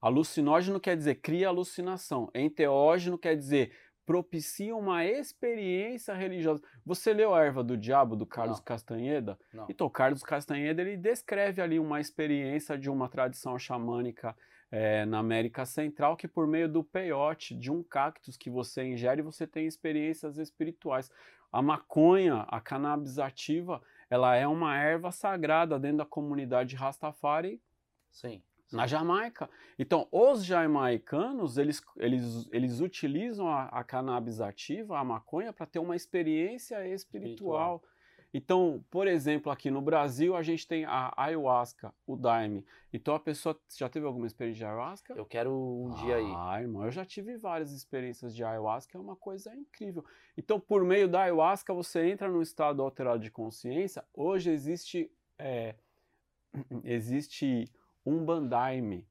A: Alucinógeno quer dizer cria alucinação. Enteógeno quer dizer propicia uma experiência religiosa. Você leu a Erva do Diabo, do Carlos
B: Não.
A: Castanheda?
B: Não.
A: Então, Carlos Castanheda ele descreve ali uma experiência de uma tradição xamânica eh, na América Central que por meio do peiote de um cactus que você ingere você tem experiências espirituais. A maconha, a cannabis ativa, ela é uma erva sagrada dentro da comunidade Rastafari
B: Sim.
A: Na Jamaica. Então, os jamaicanos, eles, eles, eles utilizam a, a cannabis ativa, a maconha, para ter uma experiência espiritual. Então, por exemplo, aqui no Brasil, a gente tem a ayahuasca, o daime. Então, a pessoa já teve alguma experiência de ayahuasca?
B: Eu quero um dia aí.
A: Ah, irmão, eu já tive várias experiências de ayahuasca, é uma coisa incrível. Então, por meio da ayahuasca, você entra num estado alterado de consciência. Hoje existe, é, existe um bandaime.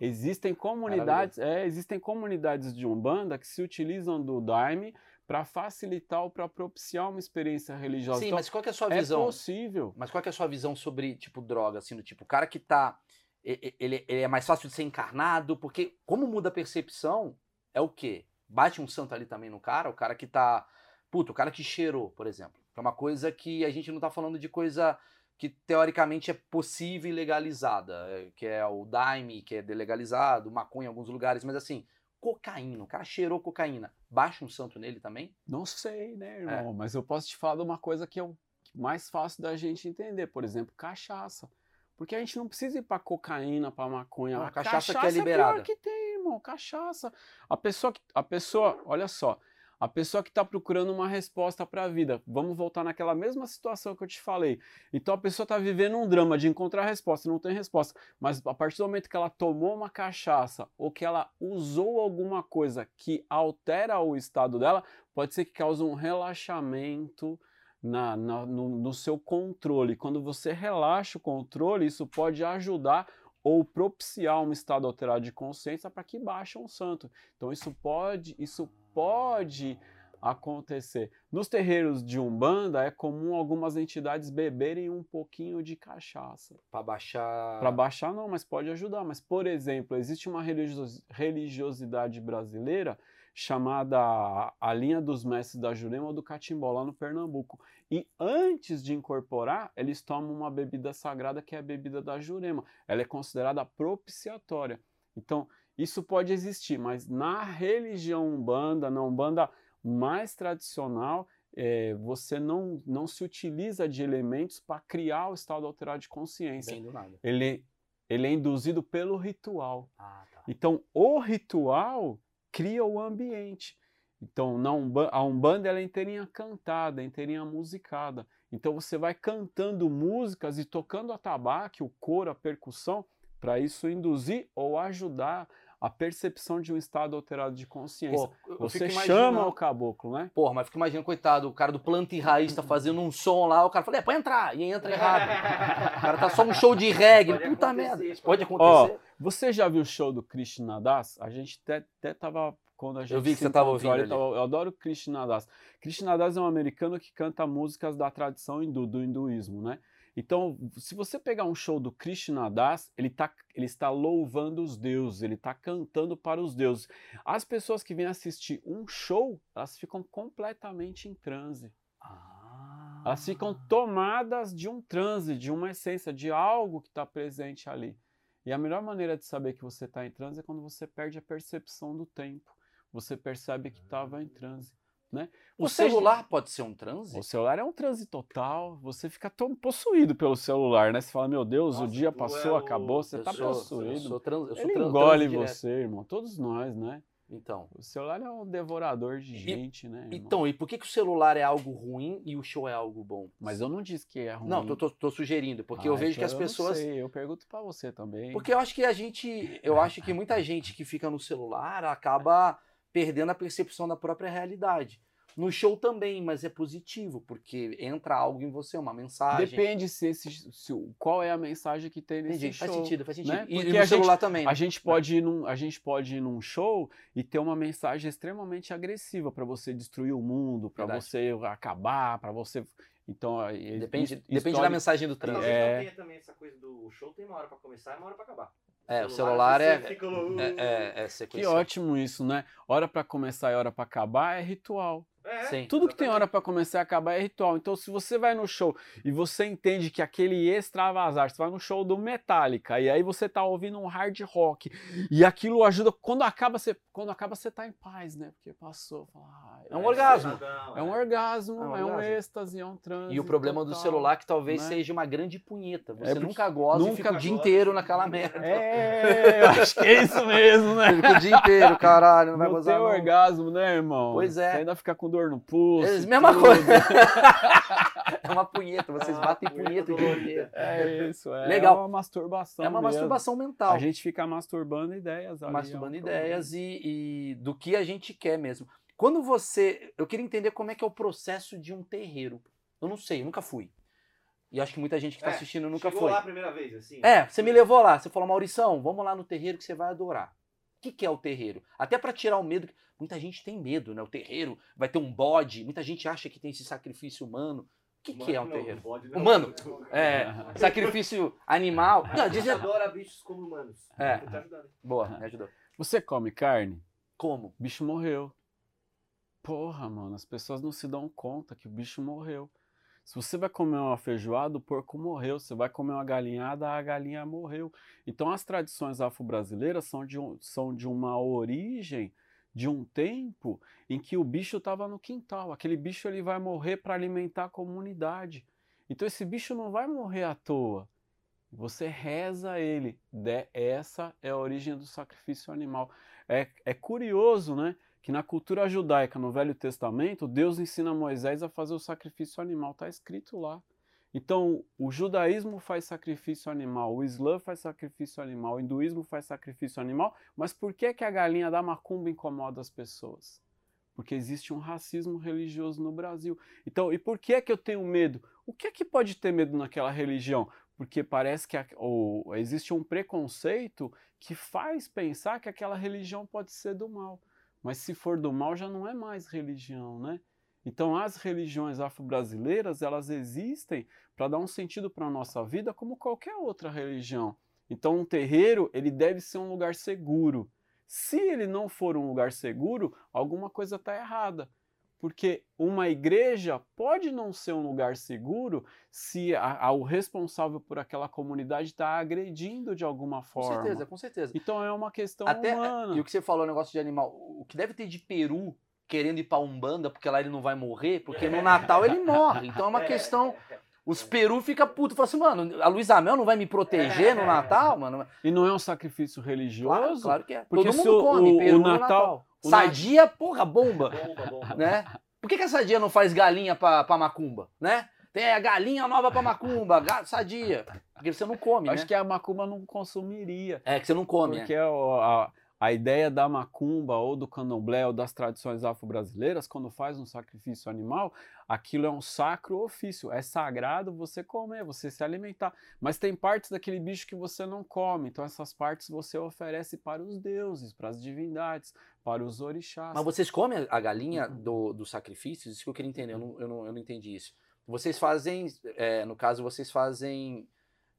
A: Existem comunidades, é, existem comunidades de umbanda que se utilizam do daime para facilitar ou para propiciar uma experiência religiosa.
B: Sim,
A: Então,
B: mas qual é a sua
A: é
B: visão?
A: possível.
B: Mas qual é a sua visão sobre, tipo, droga, assim, do tipo, o cara que tá. Ele, ele é mais fácil de ser encarnado, porque como muda a percepção, é o quê? Bate um santo ali também no cara, o cara que tá. Puta, o cara que cheirou, por exemplo. É uma coisa que a gente não tá falando de coisa que teoricamente é possível e legalizada, é, que é o daime, que é delegalizado, maconha em alguns lugares, mas assim, cocaína, o cara cheirou cocaína, baixa um santo nele também?
A: Não sei, né,
B: É.
A: irmão? Mas eu posso te falar de uma coisa que é o mais fácil da gente entender. Por exemplo, cachaça. Porque a gente não precisa ir pra cocaína, pra maconha.
B: Não,
A: a
B: cachaça que é
A: pior
B: liberada.
A: que tem, irmão. Cachaça. A pessoa, que- a pessoa, olha só. A pessoa que está procurando uma resposta para a vida. Vamos voltar naquela mesma situação que eu te falei. Então a pessoa está vivendo um drama de encontrar resposta, não tem resposta. Mas a partir do momento que ela tomou uma cachaça ou que ela usou alguma coisa que altera o estado dela, pode ser que cause um relaxamento na, na- no, no seu controle. Quando você relaxa o controle, isso pode ajudar ou propiciar um estado alterado de consciência para que baixe um santo. Então isso pode, isso pode acontecer. Nos terreiros de Umbanda é comum algumas entidades beberem um pouquinho de cachaça.
B: Pra baixar.
A: Para baixar não, mas pode ajudar. Mas, por exemplo, existe uma religiosi- religiosidade brasileira chamada a- linha dos mestres da Jurema ou do Catimbó, lá no Pernambuco. E antes de incorporar, eles tomam uma bebida sagrada que é a bebida da Jurema. Ela é considerada propiciatória. Então, isso pode existir, mas na religião Umbanda, na Umbanda mais tradicional, eh, você não, não se utiliza de elementos para criar o estado alterado de consciência.
B: Bem do nada.
A: Ele, ele é induzido pelo ritual.
B: Ah, tá.
A: Então, o ritual cria o ambiente. Então, na Umba- a Umbanda ela é inteirinha cantada, é inteirinha musicada. Então, você vai cantando músicas e tocando a tabaque, o coro, a percussão, para isso induzir ou ajudar a percepção de um estado alterado de consciência.
B: Pô, eu
A: você chama o caboclo, né?
B: Porra, mas fica imaginando, coitado, o cara do planta e raiz tá fazendo um som lá, o cara fala, é, pode entrar, e entra errado. o cara tá só um show de reggae,
C: Pode
B: puta merda. Isso
C: pode
B: acontecer.
A: Você já viu o show do Krishna Das? A gente até, até tava. Quando a gente
B: vi que você tava ouvindo
A: ele tava- eu adoro Krishna Das. Krishna Das é um americano que canta músicas da tradição hindu, do hinduísmo, né? Então, se você pegar um show do Krishna Das, ele, tá, ele está louvando os deuses, ele está cantando para os deuses. As pessoas que vêm assistir um show, elas ficam completamente em transe.
B: Ah.
A: Elas ficam tomadas de um transe, de uma essência, de algo que está presente ali. E a melhor maneira de saber que você está em transe é quando você perde a percepção do tempo. Você percebe que estava em transe. Né?
B: O celular pode ser um transe?
A: O celular é um transe total. Você fica tão possuído pelo celular, né? Você fala, meu Deus, o
C: Nossa,
A: dia
C: tu
A: passou,
C: é o-
A: acabou, você
B: eu
A: está possuído.
B: Eu sou trans, eu sou
A: Ele
B: tran-
A: engole
B: direto.
A: você, irmão. Todos nós, né?
B: Então.
A: O celular é um devorador de gente, né? irmão?
B: Então, e por que, que o celular é algo ruim e o show é algo bom?
A: Mas eu não disse que é ruim.
B: Não, tô, tô- tô sugerindo, porque eu
A: Ah,
B: vejo
A: então
B: que as
A: eu não
B: pessoas.
A: sei, eu pergunto pra você também.
B: Porque eu acho que a gente. Eu acho que muita gente que fica no celular acaba perdendo a percepção da própria realidade. No show também, mas é positivo, porque entra algo em você, uma mensagem.
A: Depende se esse, se qual é a mensagem que tem nesse
B: Entendi,
A: show.
B: faz sentido, faz sentido.
A: né?
B: E,
A: Porque
B: e
A: a
B: no
A: gente-
B: celular também. né?
A: A gente pode ir num, a gente pode ir num show e ter uma mensagem extremamente agressiva para você destruir o mundo, para você acabar, para você. Então aí,
B: Depende, depende da mensagem do
C: Talvez
B: trânsito.
A: É.
C: não tenha também essa coisa do show tem uma hora pra começar e uma hora pra acabar.
B: É, o celular é, é, é, é
A: Que ótimo isso, né? Hora para começar e hora para acabar é ritual.
C: É,
B: Sim.
A: Tudo que tem hora para começar e acabar é ritual. Então, se você vai no show e você entende que aquele extravasar, você vai no show do Metallica e aí você tá ouvindo um hard rock e aquilo ajuda quando acaba você, quando acaba você tá em paz, né? Porque passou, ah,
B: É um orgasmo.
A: É um orgasmo,
B: É um
A: é um
B: orgasmo.
A: êxtase, é um transe.
B: E o problema do
A: total.
B: celular é que talvez
A: né?
B: seja uma grande punheta. Você
A: É
B: nunca goza e
A: nunca
B: fica o dia inteiro naquela merda.
A: É, eu acho que é isso mesmo, né?
B: Fica o dia inteiro, caralho, não vai
A: Não
B: gozar
A: tem
B: não.
A: orgasmo, né, irmão?
B: Pois é.
A: Você ainda fica com dor no pulso.
B: Mesma
A: tudo.
B: coisa. é uma punheta, vocês
C: Ah,
B: batem
C: punheta
B: o dia inteiro.
A: É isso, é
B: Legal.
A: uma masturbação
B: É uma
A: mesmo.
B: masturbação mental.
A: A gente fica masturbando ideias ali.
B: masturbando
A: é um
B: ideias e, e do que a gente quer mesmo. Quando você. Eu queria entender como é que é o processo de um terreiro. Eu não sei, eu nunca fui. E acho que muita gente que está
C: É,
B: assistindo nunca
C: Chegou
B: foi.
C: lá a primeira vez, assim?
B: É, você me levou lá, você falou, Maurição, vamos lá no terreiro que você vai adorar. O que, que é o terreiro? Até para tirar o medo. Muita gente tem medo, né? O terreiro vai ter um bode, muita gente acha que tem esse sacrifício humano. O que, que é um
C: Não,
B: terreiro?
C: não.
B: Humano. É, sacrifício animal. Não,
C: A
B: diz...
C: gente adora bichos como humanos.
B: É.
C: Ajudando.
B: Boa, me ajudou.
A: Você come carne?
B: Como?
A: O bicho morreu. Porra, mano, as pessoas não se dão conta que o bicho morreu. Se você vai comer uma feijoada, o porco morreu. Você vai comer uma galinhada, a galinha morreu. Então as tradições afro-brasileiras são de, um- são de uma origem, de um tempo em que o bicho estava no quintal. Aquele bicho ele vai morrer para alimentar a comunidade. Então esse bicho não vai morrer à toa. Você reza ele. De- essa é a origem do sacrifício animal. É, é curioso, né? Que na cultura judaica, no Velho Testamento, Deus ensina Moisés a fazer o sacrifício animal. Está escrito lá. Então, o judaísmo faz sacrifício animal, o islã faz sacrifício animal, o hinduísmo faz sacrifício animal, mas por que, que a galinha da macumba incomoda as pessoas? Porque existe um racismo religioso no Brasil. Então, e por que que eu tenho medo? O que é que pode ter medo naquela religião? Porque parece que a- existe um preconceito que faz pensar que aquela religião pode ser do mal. Mas se for do mal, já não é mais religião, né? Então, as religiões afro-brasileiras, elas existem para dar um sentido para a nossa vida como qualquer outra religião. Então, um terreiro, ele deve ser um lugar seguro. Se ele não for um lugar seguro, alguma coisa está errada. Porque uma igreja pode não ser um lugar seguro se a- a- o responsável por aquela comunidade está agredindo de alguma
B: Com
A: forma.
B: certeza, com certeza.
A: Então é uma questão
B: Até,
A: humana.
B: e o que você falou, o negócio de animal, o que deve ter de peru querendo ir pra Umbanda, porque lá ele não vai morrer, porque no Natal ele morre. Então é uma questão. Os peru fica puto, fala assim, mano, a Luísa Mel não vai me proteger no Natal, mano?
A: E não é um sacrifício
B: Claro,
A: religioso?
B: claro que é.
A: Porque
B: Todo
A: se
B: mundo
A: o-
B: come
A: o-
B: peru
A: o
B: no
A: Natal-
B: Natal.
A: O
B: Sadia, porra, bomba,
C: Bomba, bomba.
B: né? Por que, que a sadia não faz galinha pra, pra macumba, né? Tem a galinha nova pra macumba, sadia. Porque você não come,
A: Acho
B: né?
A: que a macumba não consumiria.
B: É, que você não come,
A: Porque
B: né?
A: o- a, a ideia da macumba ou do candomblé ou das tradições afro-brasileiras, quando faz um sacrifício animal, aquilo é um sacro ofício. É sagrado você comer, você se alimentar. Mas tem partes daquele bicho que você não come. Então essas partes você oferece para os deuses, para as divindades, para os orixás.
B: Mas vocês comem a galinha
A: Uhum.
B: do, do sacrifício? Isso que eu queria entender, eu não, eu não, eu não entendi isso. Vocês fazem, é, no caso, vocês fazem.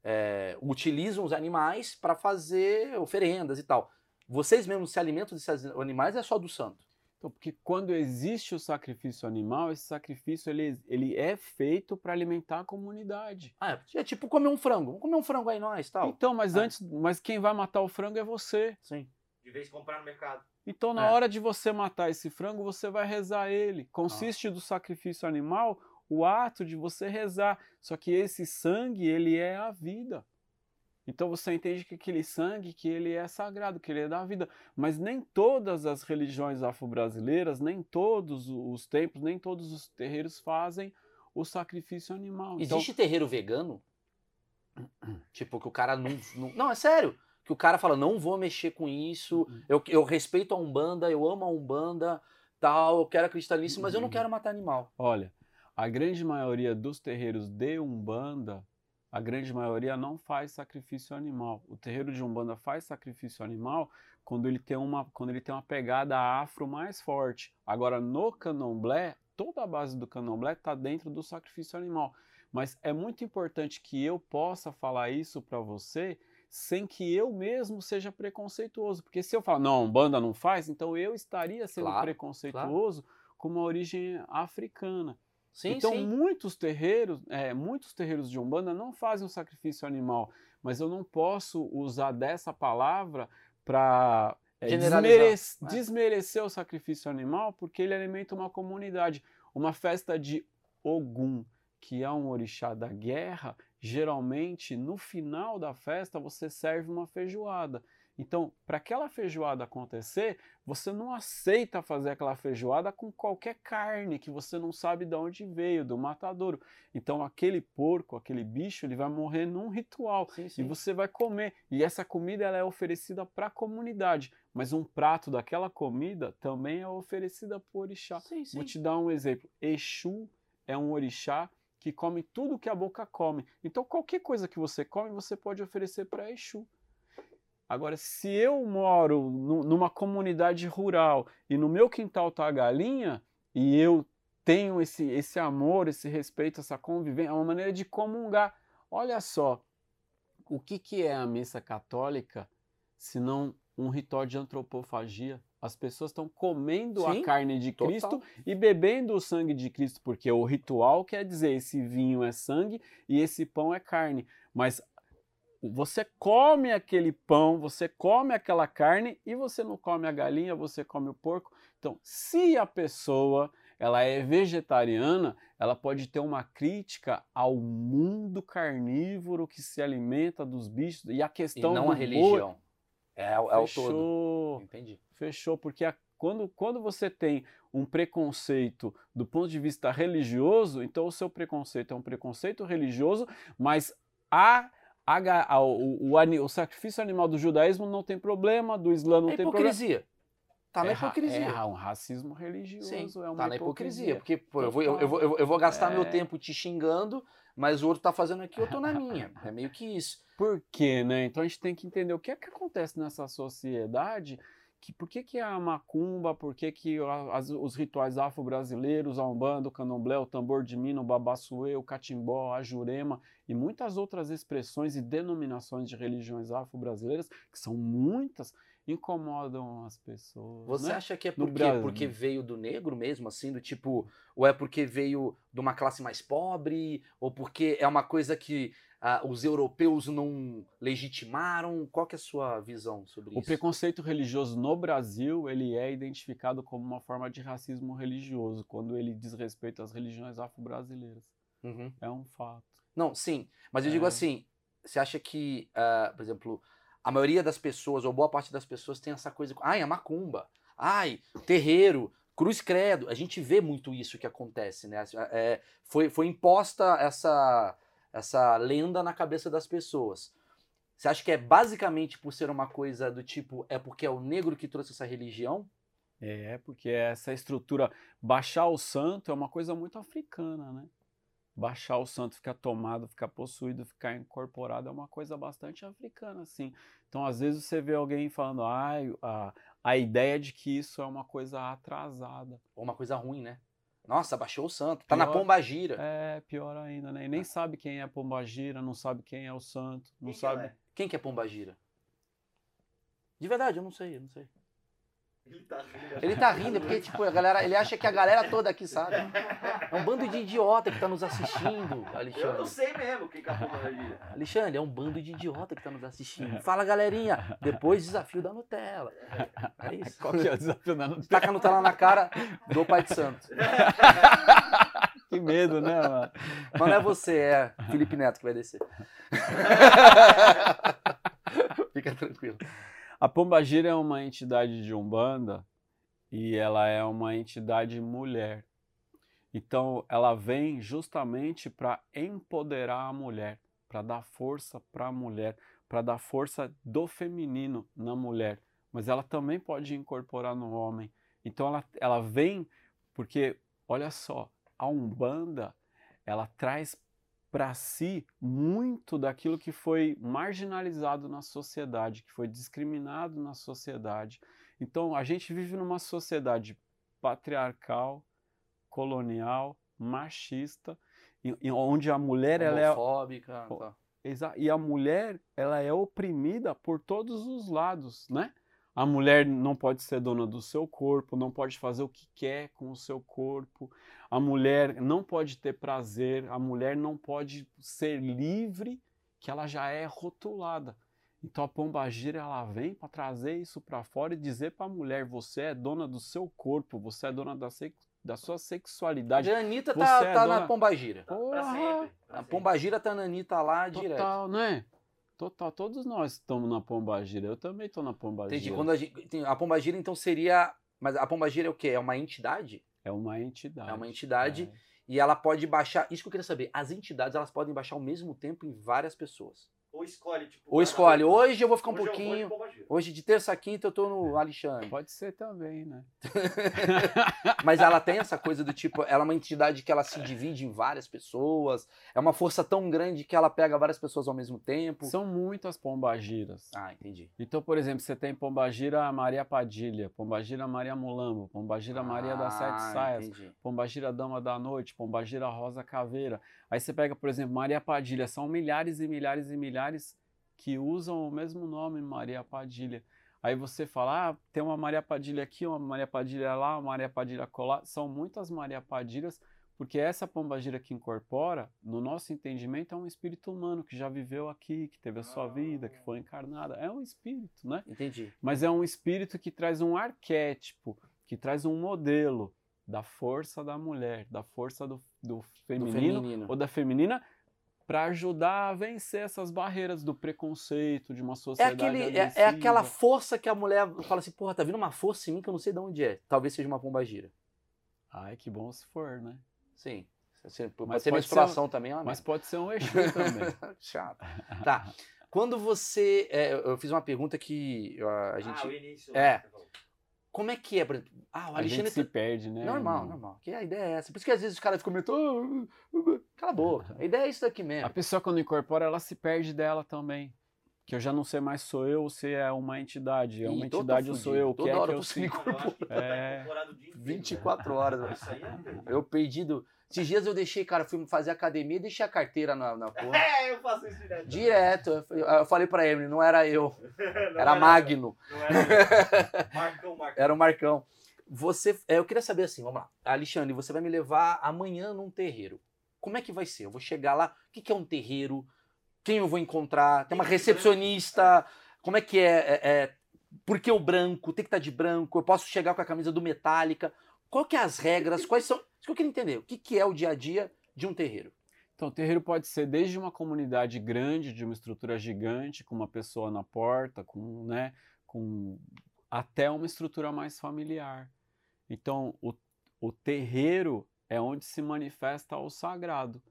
B: é, utilizam os animais para fazer oferendas e tal. Vocês mesmos se alimentam desses animais ou é só do santo?
A: Então, porque quando existe o sacrifício animal, esse sacrifício ele, ele é feito para alimentar a comunidade.
B: Ah, é, é tipo comer um frango. Vamos comer um frango aí nós tal.
A: Então, mas
B: Ah.
A: antes, mas quem vai matar o frango é você.
B: Sim.
C: De vez de comprar no mercado.
A: Então, na
B: É.
A: hora de você matar esse frango, você vai rezar ele. Consiste do sacrifício animal o ato de você rezar. Só que esse sangue, ele é a vida. Então você entende que aquele sangue, que ele é sagrado, que ele é da vida. Mas nem todas as religiões afro-brasileiras, nem todos os templos, nem todos os terreiros fazem o sacrifício animal. Então,
B: Existe terreiro vegano? tipo, que o cara não, não. Não, é sério. Que o cara fala, não vou mexer com isso.
A: Uhum.
B: Eu, eu respeito a Umbanda, eu amo a Umbanda, tal, eu quero acreditar nisso, mas eu não
A: Uhum.
B: quero matar animal.
A: Olha, a grande maioria dos terreiros de Umbanda, a grande maioria não faz sacrifício animal. O terreiro de Umbanda faz sacrifício animal quando ele tem uma, quando ele tem uma pegada afro mais forte. Agora, no candomblé, toda a base do candomblé está dentro do sacrifício animal. Mas é muito importante que eu possa falar isso para você sem que eu mesmo seja preconceituoso. Porque se eu falar, não, Umbanda não faz, então eu estaria sendo
B: Claro,
A: preconceituoso com uma origem africana.
B: Sim,
A: então,
B: sim.
A: muitos terreiros, é, muitos terreiros de Umbanda não fazem o sacrifício animal, mas eu não posso usar dessa palavra para é, desmere-
B: É.
A: desmerecer o sacrifício animal porque ele alimenta uma comunidade. Uma festa de Ogum, que é um orixá da guerra, geralmente no final da festa você serve uma feijoada. Então, para aquela feijoada acontecer, você não aceita fazer aquela feijoada com qualquer carne que você não sabe de onde veio, do matadouro. Então, aquele porco, aquele bicho, ele vai morrer num ritual
B: Sim,
A: e
B: sim.
A: você vai comer. E essa comida ela é oferecida para a comunidade, mas um prato daquela comida também é oferecida por orixá.
B: Sim.
A: Vou te dar um exemplo. Exu é um orixá que come tudo que a boca come. Então, qualquer coisa que você come, você pode oferecer para Exu. Agora, se eu moro nu- numa comunidade rural e no meu quintal tá a galinha e eu tenho esse, esse amor, esse respeito, essa convivência, é uma maneira de comungar. Olha só, o que, que é a missa católica se não um ritual de antropofagia? As pessoas estão comendo
B: Sim,
A: a carne de
B: Total.
A: Cristo e bebendo o sangue de Cristo, porque o ritual quer dizer esse vinho é sangue e esse pão é carne. Mas você come aquele pão, você come aquela carne e você não come a galinha, você come o porco. Então, se a pessoa ela é vegetariana, ela pode ter uma crítica ao mundo carnívoro que se alimenta dos bichos e a
B: E
A: questão
B: não
A: do
B: a religião. É, o- é o todo.
A: Fechou.
B: Entendi.
A: Fechou, porque a- quando, quando você tem um preconceito do ponto de vista religioso, então o seu preconceito é um preconceito religioso, mas a, a, o, o, ani- o sacrifício animal do judaísmo não tem problema, do islã não
B: é
A: tem problema.
B: hipocrisia. Tá na
A: é,
B: hipocrisia.
A: É um racismo religioso,
B: Sim,
A: é uma
B: tá na hipocrisia.
A: hipocrisia.
B: Porque, pô, eu vou, eu, eu vou, eu vou- gastar meu
A: É.
B: tempo te xingando, mas o outro tá fazendo aqui, eu tô na minha. É meio que isso.
A: Por quê, né? Então a gente tem que entender o que é que acontece nessa sociedade, que por que, que a macumba, por que, que as- os rituais afro-brasileiros, a umbanda, o candomblé, o tambor de mina, o babassuê, o catimbó, a jurema e muitas outras expressões e denominações de religiões afro-brasileiras, que são muitas, incomodam as pessoas.
B: Você
A: né?
B: acha que é porque, porque veio do negro mesmo, assim, do tipo, ou é porque veio de uma classe mais pobre, ou porque é uma coisa que ah, os europeus não legitimaram? Qual que é a sua visão sobre
A: O
B: isso?
A: preconceito religioso no Brasil, ele é identificado como uma forma de racismo religioso, quando ele diz respeito às religiões afro-brasileiras.
B: Uhum.
A: É um fato.
B: Não, sim. Mas eu digo
A: É.
B: assim, você acha que, ah, por exemplo, a maioria das pessoas, ou boa parte das pessoas, tem essa coisa. Ai, a macumba. Ai, terreiro. Cruz credo. A gente vê muito isso que acontece, né? É, foi, foi imposta essa, essa lenda na cabeça das pessoas. Você acha que é basicamente por ser uma coisa do tipo, é porque é o negro que trouxe essa religião?
A: É, porque essa estrutura, baixar o santo é uma coisa muito africana, né? Baixar o santo, ficar tomado, ficar possuído, ficar incorporado é uma coisa bastante africana, assim. Então, às vezes você vê alguém falando, ah, a, a ideia de que isso é uma coisa atrasada.
B: Ou uma coisa ruim, né? Nossa, baixou o santo. Tá na
A: Pior.
B: pomba gira.
A: É, pior ainda, né? E nem sabe quem é Pombagira, não sabe quem é o santo, não
C: Quem que
A: sabe.
C: ela é?
B: Quem que é pomba gira? De verdade, eu não sei, eu não sei.
C: Ele tá rindo.
B: Ele tá rindo porque, tipo, a galera, ele acha que a galera toda aqui sabe. É um bando de idiota que tá nos assistindo,
C: Eu não
B: Alexandre.
C: sei mesmo quem que é a.
B: Alexandre, é um bando de idiota que tá nos assistindo. Fala, galerinha. Depois, desafio da Nutella. É isso.
A: Qual que é o desafio da Nutella?
B: Taca a Nutella na cara do pai de santo.
A: Que medo, né, mano?
B: Mas não é você, é Felipe Neto que vai descer. Fica tranquilo.
A: A Pombagira é uma entidade de Umbanda e ela é uma entidade mulher. Então, ela vem justamente para empoderar a mulher, para dar força para a mulher, para dar força do feminino na mulher. Mas ela também pode incorporar no homem. Então, ela, ela vem porque, olha só, a Umbanda, ela traz para si muito daquilo que foi marginalizado na sociedade, que foi discriminado na sociedade. Então, a gente vive numa sociedade patriarcal, colonial, machista, onde a mulher ela é
B: Homofóbica. tá.
A: E a mulher, ela é oprimida por todos os lados, né? A mulher não pode ser dona do seu corpo, não pode fazer o que quer com o seu corpo. A mulher não pode ter prazer, a mulher não pode ser livre, que ela já é rotulada. Então a pombagira ela vem para trazer isso para fora e dizer para a mulher: você é dona do seu corpo, você é dona da, sex, da sua sexualidade.
B: A Anitta tá,
A: é
B: tá
A: dona-
B: na pombagira.
C: Pra
A: Porra!
C: sempre. pra
B: A pombagira tá na Anitta lá direto.
A: Total, né? Total, todos nós estamos na pombagira. Eu também estou na pombagira.
B: Entendi. Quando a, gente, a pombagira então seria. Mas a pombagira é o quê? É uma entidade?
A: É uma entidade.
B: É uma entidade.
A: É.
B: E ela pode baixar. Isso que eu queria saber. As entidades elas podem baixar ao mesmo tempo em várias pessoas.
C: Ou escolhe, tipo.
B: Ou escolhe. Hoje eu vou ficar um
C: Hoje de
B: pouquinho. Hoje de terça a quinta eu tô no Alexandre.
A: Pode ser também, né?
B: Mas ela tem essa coisa do tipo, ela é uma entidade que ela se divide em várias pessoas. É uma força tão grande que ela pega várias pessoas ao mesmo tempo.
A: São muitas pombagiras.
B: Ah, entendi.
A: Então, por exemplo, você tem Pombagira Maria Padilha, Pombagira Maria Mulambo, Pombagira Maria das Sete
B: Ah,
A: Saias,
B: Entendi.
A: Pombagira Dama da Noite, Pombagira Rosa Caveira. Aí você pega, por exemplo, Maria Padilha, são milhares e milhares e milhares que usam o mesmo nome, Maria Padilha. Aí você fala, ah, tem uma Maria Padilha aqui, uma Maria Padilha lá, uma Maria Padilha colar. São muitas Maria Padilhas, porque essa pombagira que incorpora, no nosso entendimento, é um espírito humano que já viveu aqui, que teve a sua vida, que foi encarnada. É um espírito, né?
B: Entendi.
A: mas é um espírito que traz um arquétipo, que traz um modelo da força da mulher, da força do, do
B: Do
A: feminino,
B: feminino.
A: ou da feminina, para ajudar a vencer essas barreiras do preconceito, de uma
B: É,
A: sociedade
B: aquele, é, é aquela força que a mulher fala assim, porra, tá vindo uma força em mim que eu não sei de onde é. Talvez seja uma pombagira.
A: Ai, que bom se for, né?
B: Sim. Assim, pode
A: Mas
B: ser
A: pode
B: menstruação também, é uma
A: Mas pode ser um Exu também.
B: Chato. Tá. Quando você. é, eu- fiz uma pergunta que a
C: Ah,
B: gente.
C: o início.
B: É.
C: né.
B: Como é que é? por exemplo? Ah, o
A: A gente
B: Alexandre.
A: se
B: tá-
A: perde, né?
B: Normal, normal. Que a ideia é essa. Por isso que às vezes os caras ficam meio. "Ah, ah, ah", Cala a boca. A ideia é isso daqui
A: A
B: mesmo.
A: pessoa quando incorpora, ela se perde dela também. Que eu já não sei mais sou eu ou se é uma entidade. É uma
B: Ih,
A: entidade ou sou eu.
B: Toda
A: é
B: hora
A: que
B: eu
A: eu
C: tá
A: É.
C: incorporado o dia inteiro,
B: 24 horas.
C: né? Isso aí é.
B: Eu perdido. Esses dias eu deixei, cara, fui fazer academia e deixei a carteira na, na porra.
C: É, eu faço isso direto.
B: Direto. Eu falei- Eu pra Emily, não era eu,
C: Não
B: era Magno,
C: Não era. Marcão, Marcão.
B: era o Marcão. Você, é, eu queria saber assim, vamos lá. Alexandre, você vai me levar amanhã num terreiro. Como é que vai ser? Eu vou chegar lá, o que, que é um terreiro? Quem eu vou encontrar? Tem uma recepcionista? Como é que é? é, é por que o branco? Tem que estar de branco? Eu posso chegar com a camisa do Metallica? Qual que é as regras? Quais são? Isso que eu queria entender. O que, que é o dia a dia de um terreiro?
A: Então, o terreiro pode ser desde uma comunidade grande, de uma estrutura gigante, com uma pessoa na porta, com, né, com até uma estrutura mais familiar. Então, o, o terreiro é onde se manifesta o sagrado,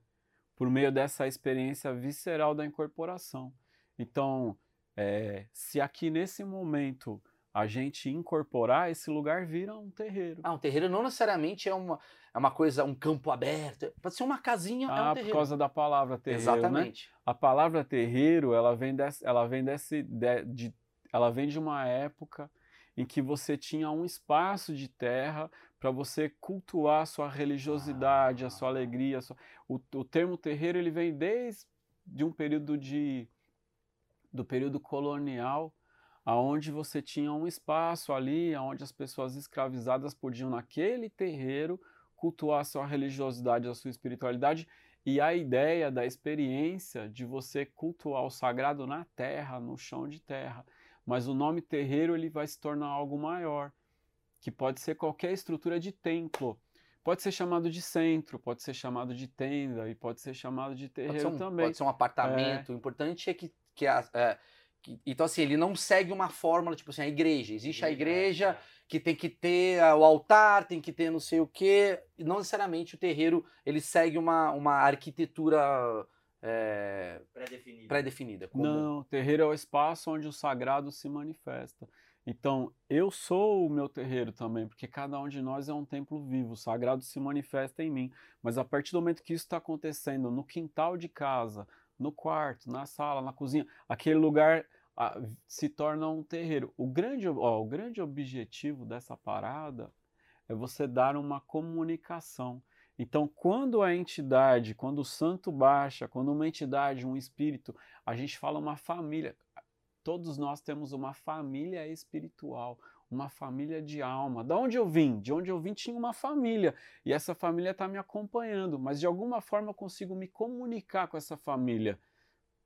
A: por meio dessa experiência visceral da incorporação. Então, é, se aqui nesse momento a gente incorporar, esse lugar vira um terreiro.
B: Ah, um terreiro não necessariamente é uma, é uma coisa, um campo aberto. Pode ser uma casinha, é um
A: Ah, por
B: terreiro.
A: causa da palavra terreiro, né?
B: Exatamente.
A: A palavra terreiro, ela vem desse, ela vem desse, de, de- ela vem de uma época em que você tinha um espaço de terra para você cultuar a sua religiosidade, a sua alegria. a sua- O, o termo terreiro ele vem desde de um período de do período colonial, aonde você tinha um espaço ali, aonde as pessoas escravizadas podiam naquele terreiro cultuar a sua religiosidade, a sua espiritualidade e a ideia da experiência de você cultuar o sagrado na terra, no chão de terra. Mas o nome terreiro ele vai se tornar algo maior, que pode ser qualquer estrutura de templo. Pode ser chamado de centro, pode ser chamado de tenda e pode ser chamado de
B: Pode
A: terreiro
B: ser, um,
A: também.
B: pode ser um apartamento. O importante é que. que a- é, que- então, assim, ele não segue uma fórmula, tipo assim, a igreja. Existe a igreja que tem que ter o altar, tem que ter não sei o quê. E não necessariamente o terreiro ele segue uma, uma arquitetura é, pré-definida. como-
A: Não, terreiro é o espaço onde o sagrado se manifesta. Então, eu sou o meu terreiro também, porque cada um de nós é um templo vivo, o sagrado se manifesta em mim. Mas a partir do momento que isso está acontecendo no quintal de casa, no quarto, na sala, na cozinha, aquele lugar ah, se torna um terreiro. O grande, ó, o grande objetivo dessa parada é você dar uma comunicação. Então, quando a entidade, quando o santo baixa, quando uma entidade, um espírito, a gente fala uma família. Todos nós temos uma família espiritual, uma família de alma. Da onde eu vim? De onde eu vim tinha uma família. E essa família está me acompanhando, mas de alguma forma eu consigo me comunicar com essa família.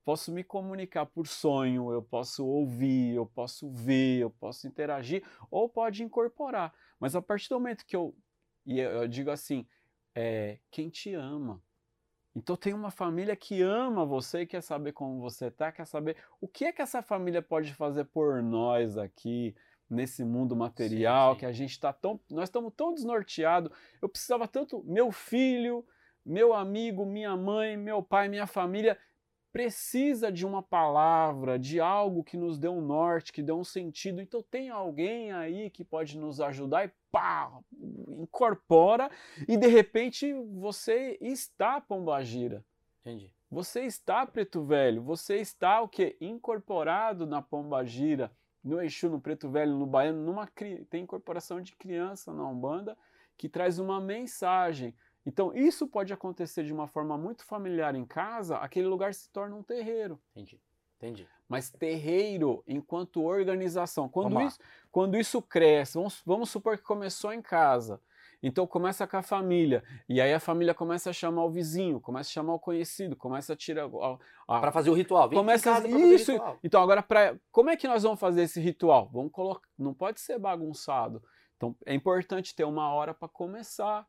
A: posso me comunicar por sonho, eu posso ouvir, eu posso ver, eu posso interagir, ou pode incorporar. Mas a partir do momento que eu, e eu, digo assim, é, quem te ama. Então tem uma família que ama você e quer saber como você tá, quer saber o que é que essa família pode fazer por nós aqui nesse mundo material, sim, sim. que a gente está tão, nós estamos tão desnorteados. Eu precisava tanto, meu filho, meu amigo, minha mãe, meu pai, minha família precisa de uma palavra, de algo que nos dê um norte, que dê um sentido. Então tem alguém aí que pode nos ajudar e pá, incorpora e de repente você está Pombagira.
B: Entendi.
A: Você está Preto Velho, você está o que incorporado na Pombagira, no Exu, no Preto Velho, no Baiano, numa tem incorporação de criança na Umbanda que traz uma mensagem. Então, isso pode acontecer de uma forma muito familiar em casa, aquele lugar se torna um terreiro.
B: Entendi. Entendi.
A: Mas terreiro enquanto organização. Quando, isso, quando isso cresce, vamos, vamos supor que começou em casa. Então começa com a família. E aí a família começa a chamar o vizinho, começa a chamar o conhecido, começa a tirar.
B: Para fazer o ritual.
A: Vem começa casa isso. Ritual. Então agora, pra, como é que nós vamos fazer esse ritual? Vamos colocar. Não pode ser bagunçado. Então é importante ter uma hora para começar.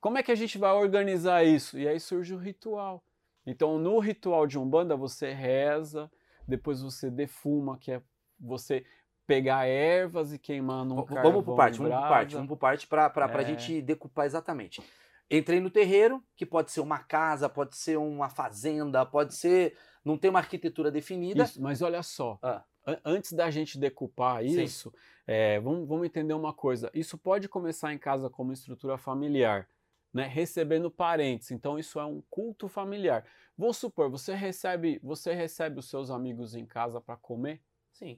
A: Como é que a gente vai organizar isso? E aí surge o ritual. Então, no ritual de Umbanda, você reza, depois você defuma, que é você pegar ervas e queimar num
B: v Vamos por parte, vamos por parte, vamos por parte para é. a gente decupar exatamente. Entrei no terreiro, que pode ser uma casa, pode ser uma fazenda, pode ser. Não tem uma arquitetura definida.
A: Isso, mas olha só. Ah. Antes da gente decupar isso, é, vamos, vamos entender uma coisa. Isso pode começar em casa como estrutura familiar né, recebendo parentes. Então isso é um culto familiar. Vou supor, você recebe, você recebe os seus amigos em casa para comer?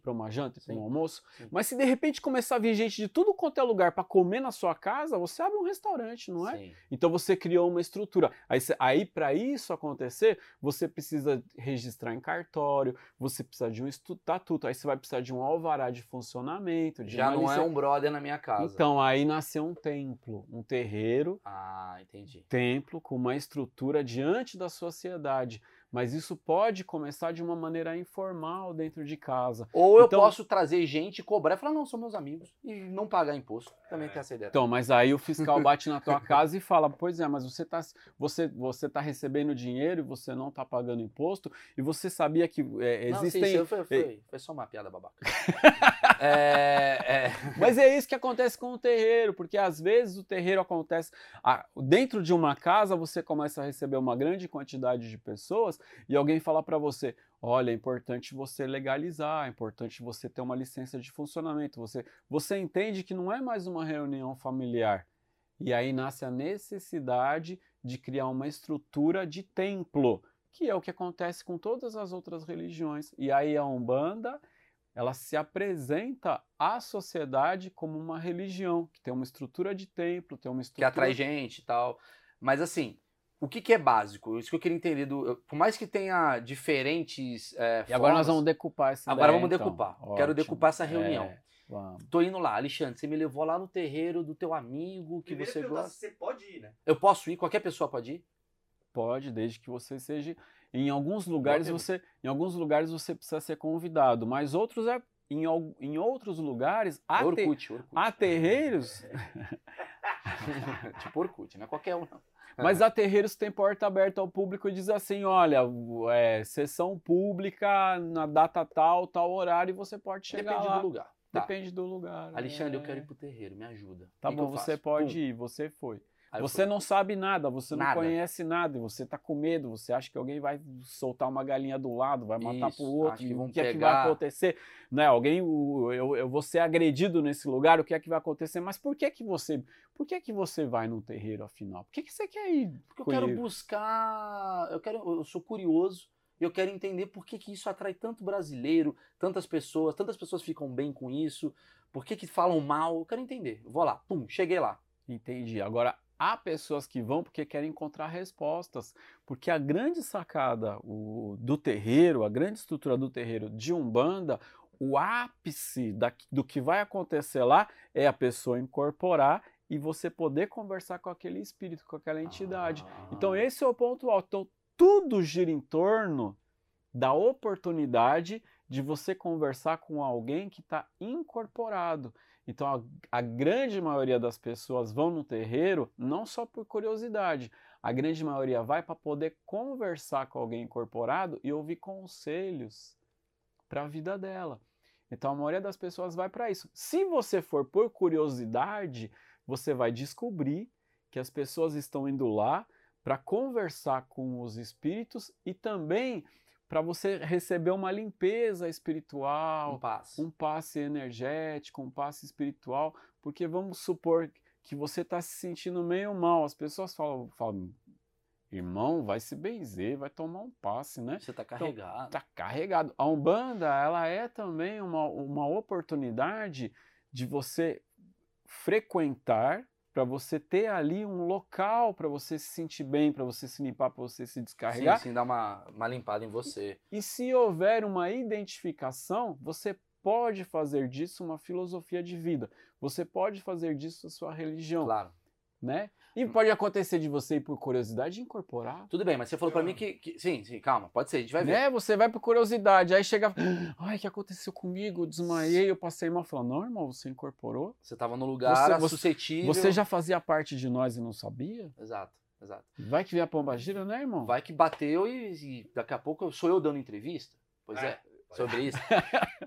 A: Para uma janta, para um almoço. Sim. Mas se de repente começar a vir gente de tudo quanto é lugar para comer na sua casa, você abre um restaurante, não é? Sim. Então você criou uma estrutura. Aí, aí para isso acontecer, você precisa registrar em cartório, você precisa de um estatuto, aí você vai precisar de um alvará de funcionamento. De
B: Já não é um brother na minha casa.
A: Então aí nasceu um templo, um terreiro.
B: Ah, entendi.
A: Templo com uma estrutura diante da sociedade mas isso pode começar de uma maneira informal dentro de casa.
B: Ou eu então, posso trazer gente e cobrar e falar, não, são meus amigos, e não pagar imposto. Também é. tem essa ideia.
A: Então, mas aí o fiscal bate na tua casa e fala, pois é, mas você está você, você tá recebendo dinheiro e você não está pagando imposto, e você sabia que é, existem... Não, sim,
B: sim, foi, foi, foi só uma piada babaca. é,
A: é... Mas é isso que acontece com o terreiro, porque às vezes o terreiro acontece... dentro de uma casa você começa a receber uma grande quantidade de pessoas e alguém falar para você, olha, é importante você legalizar, é importante você ter uma licença de funcionamento, você, você entende que não é mais uma reunião familiar. E aí nasce a necessidade de criar uma estrutura de templo, que é o que acontece com todas as outras religiões. E aí a Umbanda, ela se apresenta à sociedade como uma religião, que tem uma estrutura de templo, tem uma estrutura...
B: Que atrai gente e tal. Mas assim, o que, que, é básico? Isso que eu queria entender. Do, por mais que tenha diferentes. É,
A: e agora nós vamos decupar essa
B: Agora vamos então. decupar. Ótimo. Quero decupar essa reunião. É. Tô indo lá. Alexandre, você me levou lá no terreiro do teu amigo que Primeiro você gosta.
C: Você pode ir, né?
B: Eu posso ir? Qualquer pessoa pode ir?
A: Pode, desde que você seja. Em alguns lugares você, em alguns lugares você precisa ser convidado, mas outros é em, em outros lugares há,
B: Orkut,
A: te,
B: Orkut.
A: há terreiros.
B: tipo Orkut, não é qualquer um, não.
A: Mas a Terreiros tem porta aberta ao público e diz assim: olha, é, sessão pública na data tal, tal horário, e você pode chegar
B: Depende
A: lá.
B: do lugar.
A: Tá. Depende do lugar.
B: Alexandre, é... eu quero ir pro terreiro, me ajuda.
A: Tá que bom, que você pode Pum. ir, você foi. Aí você não sabe nada, você nada. não conhece nada, você tá com medo, você acha que alguém vai soltar uma galinha do lado, vai matar Isso, pro outro, que o que pegar... é que vai acontecer? Né? Alguém, eu, eu vou ser agredido nesse lugar, o que é que vai acontecer? Mas por que que você, por que que você vai no terreiro afinal? Por que que você quer ir?
B: Porque eu quero buscar, eu quero, eu sou curioso, eu quero entender por que que isso atrai tanto brasileiro, tantas pessoas, tantas pessoas ficam bem com isso, por que que falam mal, eu quero entender. Eu vou lá, pum, cheguei lá.
A: Entendi. Agora, Há pessoas que vão porque querem encontrar respostas, porque a grande sacada o, do terreiro, a grande estrutura do terreiro de Umbanda, o ápice da, do que vai acontecer lá é a pessoa incorporar e você poder conversar com aquele espírito, com aquela entidade. Ah. Então esse é o ponto alto. Então tudo gira em torno da oportunidade de você conversar com alguém que está incorporado. Então, a, a, grande maioria das pessoas vão no terreiro não só por curiosidade, a grande maioria vai para poder conversar com alguém incorporado e ouvir conselhos para a vida dela. Então, a maioria das pessoas vai para isso. Se você for por curiosidade, você vai descobrir que as pessoas estão indo lá para conversar com os espíritos e também para você receber uma limpeza espiritual,
B: um passe.
A: um passe energético, um passe espiritual, porque vamos supor que você está se sentindo meio mal. As pessoas falam, falam irmão, vai se benzer, vai tomar um passe, né?
B: Você está carregado.
A: Então, tá carregado. A Umbanda, ela é também uma, uma oportunidade de você frequentar para você ter ali um local para você se sentir bem, para você se limpar, para você se descarregar.
B: Sim, sim, dar uma, uma limpada em você.
A: E, e se houver uma identificação, você pode fazer disso uma filosofia de vida. Você pode fazer disso a sua religião.
B: Claro.
A: Né? E pode acontecer de você ir por curiosidade incorporar.
B: Tudo bem, mas você falou para mim que, que, Sim, sim, calma, pode ser, a gente vai ver.
A: Né? Você vai por curiosidade, aí chega. Ai, o que aconteceu comigo? Eu desmaiei, eu passei mal. Falando, não, irmão, você incorporou?
B: Você estava no lugar
A: você,
B: suscetível.
A: Você já fazia parte de nós e não sabia?
B: Exato, exato.
A: Vai que vem a pomba gira, né, irmão?
B: Vai que bateu e, e daqui a pouco sou eu dando entrevista. Pois é. é sobre isso.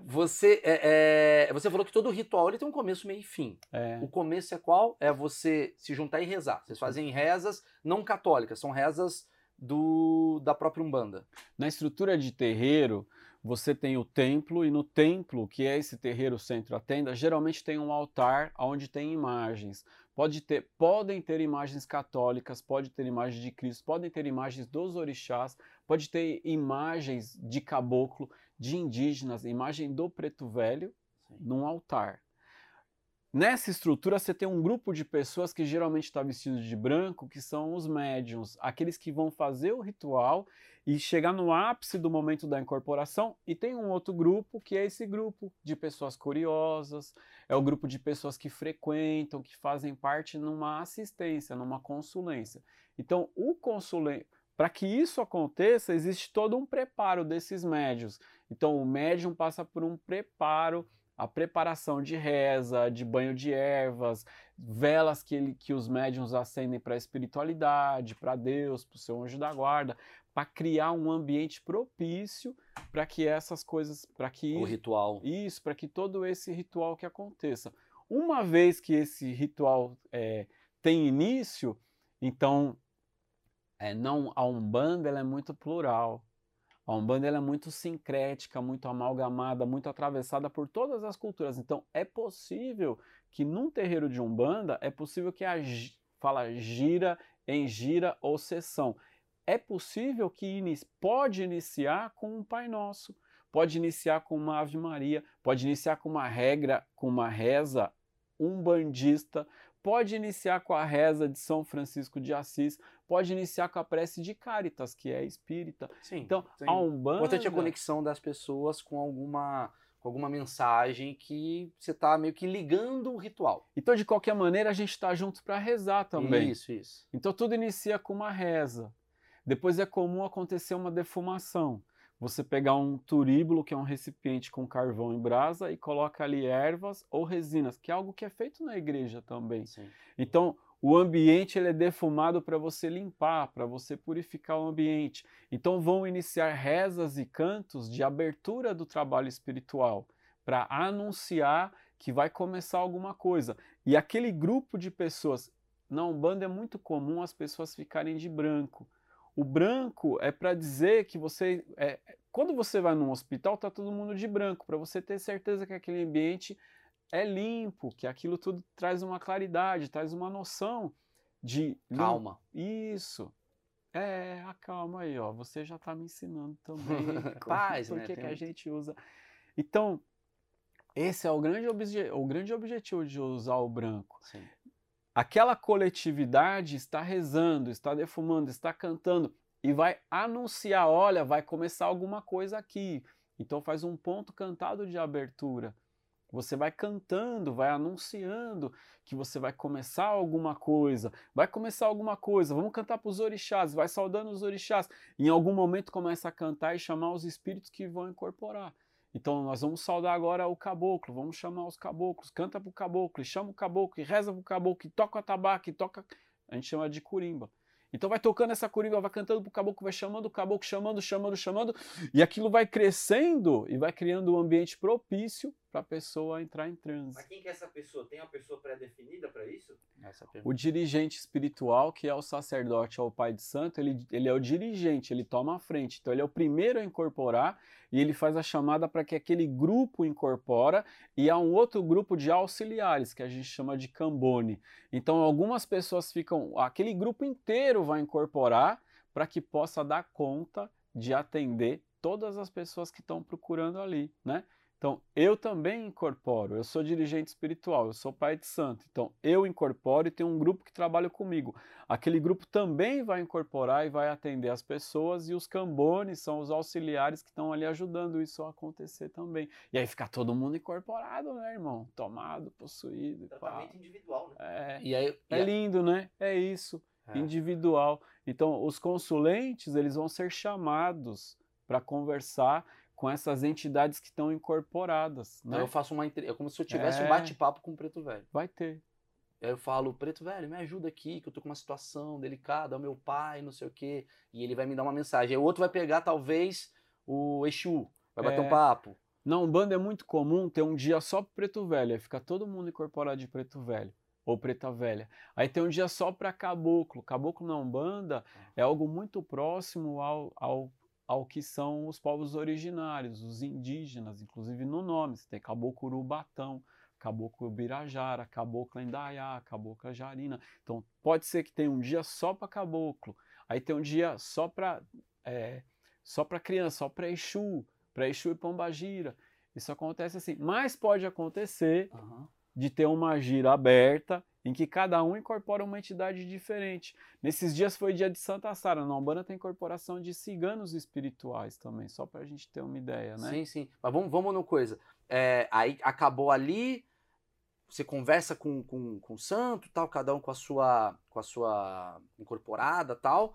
B: Você, é, é, você falou que todo ritual ele tem um começo, meio e fim.
A: É.
B: O começo é qual? É você se juntar e rezar. Vocês fazem rezas não católicas, são rezas do, da própria Umbanda.
A: Na estrutura de terreiro, você tem o templo, e no templo, que é esse terreiro centro a tenda, geralmente tem um altar onde tem imagens. Pode ter, podem ter imagens católicas, pode ter imagens de Cristo, podem ter imagens dos orixás, pode ter imagens de caboclo de indígenas, imagem do preto velho, Sim. num altar. Nessa estrutura você tem um grupo de pessoas que geralmente está vestido de branco, que são os médiums, aqueles que vão fazer o ritual e chegar no ápice do momento da incorporação, e tem um outro grupo que é esse grupo de pessoas curiosas, é o grupo de pessoas que frequentam, que fazem parte numa assistência, numa consulência. Então, o consulente, para que isso aconteça, existe todo um preparo desses médios. Então, o médium passa por um preparo, a preparação de reza, de banho de ervas, velas que, ele, que os médiums acendem para a espiritualidade, para Deus, para o seu anjo da guarda, para criar um ambiente propício para que essas coisas, para que
B: o ritual,
A: isso, para que todo esse ritual que aconteça. Uma vez que esse ritual é, tem início, então é, não a umbanda ela é muito plural. A Umbanda é muito sincrética, muito amalgamada, muito atravessada por todas as culturas. Então, é possível que num terreiro de Umbanda, é possível que a fala gira em gira ou sessão. É possível que pode iniciar com um Pai Nosso, pode iniciar com uma Ave Maria, pode iniciar com uma regra, com uma reza umbandista, pode iniciar com a reza de São Francisco de Assis, pode iniciar com a prece de Caritas, que é espírita.
B: Sim,
A: então,
B: sim.
A: a Umbanda...
B: Importante a conexão das pessoas com alguma com alguma mensagem que você está meio que ligando o ritual.
A: Então, de qualquer maneira, a gente está juntos para rezar também.
B: Isso, isso.
A: Então, tudo inicia com uma reza. Depois é comum acontecer uma defumação você pegar um turíbulo, que é um recipiente com carvão em brasa, e coloca ali ervas ou resinas, que é algo que é feito na igreja também.
B: Sim.
A: Então, o ambiente ele é defumado para você limpar, para você purificar o ambiente. Então, vão iniciar rezas e cantos de abertura do trabalho espiritual, para anunciar que vai começar alguma coisa. E aquele grupo de pessoas, na Umbanda é muito comum as pessoas ficarem de branco o branco é para dizer que você. É, quando você vai num hospital, tá todo mundo de branco, para você ter certeza que aquele ambiente é limpo, que aquilo tudo traz uma claridade, traz uma noção de.
B: Calma.
A: Isso. É, a calma aí, ó. Você já está me ensinando também.
B: Paz,
A: por
B: né?
A: que, que a gente usa. Então, esse é o grande, obje... o grande objetivo de usar o branco.
B: Sim
A: aquela coletividade está rezando, está defumando, está cantando e vai anunciar: olha, vai começar alguma coisa aqui. Então faz um ponto cantado de abertura. Você vai cantando, vai anunciando que você vai começar alguma coisa, vai começar alguma coisa, vamos cantar para os orixás, vai saudando os orixás. Em algum momento começa a cantar e chamar os espíritos que vão incorporar. Então nós vamos saudar agora o caboclo, vamos chamar os caboclos, canta para o caboclo, e chama o caboclo, e reza para o caboclo, e toca a tabaco, toca. A gente chama de curimba. Então vai tocando essa coringa, vai cantando pro caboclo, vai chamando o caboclo, chamando, chamando, chamando, e aquilo vai crescendo e vai criando um ambiente propício para a pessoa entrar em transe.
C: Mas quem que é essa pessoa? Tem uma pessoa pré-definida para isso?
B: Essa
A: O dirigente espiritual, que é o sacerdote ou o pai de santo, ele, ele é o dirigente, ele toma a frente. Então ele é o primeiro a incorporar e ele faz a chamada para que aquele grupo incorpora e há um outro grupo de auxiliares, que a gente chama de cambone. Então algumas pessoas ficam, aquele grupo inteiro vai incorporar para que possa dar conta de atender todas as pessoas que estão procurando ali, né? Então, eu também incorporo, eu sou dirigente espiritual, eu sou pai de santo. Então, eu incorporo e tem um grupo que trabalha comigo. Aquele grupo também vai incorporar e vai atender as pessoas, e os cambones são os auxiliares que estão ali ajudando isso a acontecer também. E aí fica todo mundo incorporado, né, irmão? Tomado, possuído. pá.
C: Tratamento individual, né?
A: É,
B: E aí,
A: é lindo, né? É isso
B: É.
A: individual. Então, os consulentes, eles vão ser chamados para conversar com essas entidades que estão incorporadas,
B: Então
A: né?
B: eu faço uma entre... é como se eu tivesse um
A: É.
B: bate-papo com o preto velho.
A: Vai ter.
B: Aí eu falo, preto velho, me ajuda aqui, que eu tô com uma situação delicada, é o meu pai, não sei o quê. E ele vai me dar uma mensagem. Aí o outro vai pegar, talvez, o Exu, vai bater
A: É.
B: um papo.
A: Na Umbanda é muito comum ter um dia só pro preto velho, aí fica todo mundo incorporado de preto velho ou preta velha. Aí tem um dia só para caboclo. Caboclo na Umbanda é algo muito próximo ao, ao, ao que são os povos originários, os indígenas, inclusive no nome. Você tem caboclo urubatão, caboclo birajara, caboclo indaiá, caboclo jarina. Então pode ser que tenha um dia só para caboclo. Aí tem um dia só para só para criança, só para Exu, para Exu e Pombagira. Isso acontece assim. Mas pode acontecer
B: Aham.
A: de ter uma gira aberta em que cada um incorpora uma entidade diferente. Nesses dias foi dia de Santa Sara. Na Umbanda tem incorporação de ciganos espirituais também, só para a gente ter uma ideia, né?
B: Sim, sim. Mas vamos, vamos no coisa. É, aí acabou ali, você conversa com, com, com o santo, tal, cada um com a sua, com a sua incorporada, tal.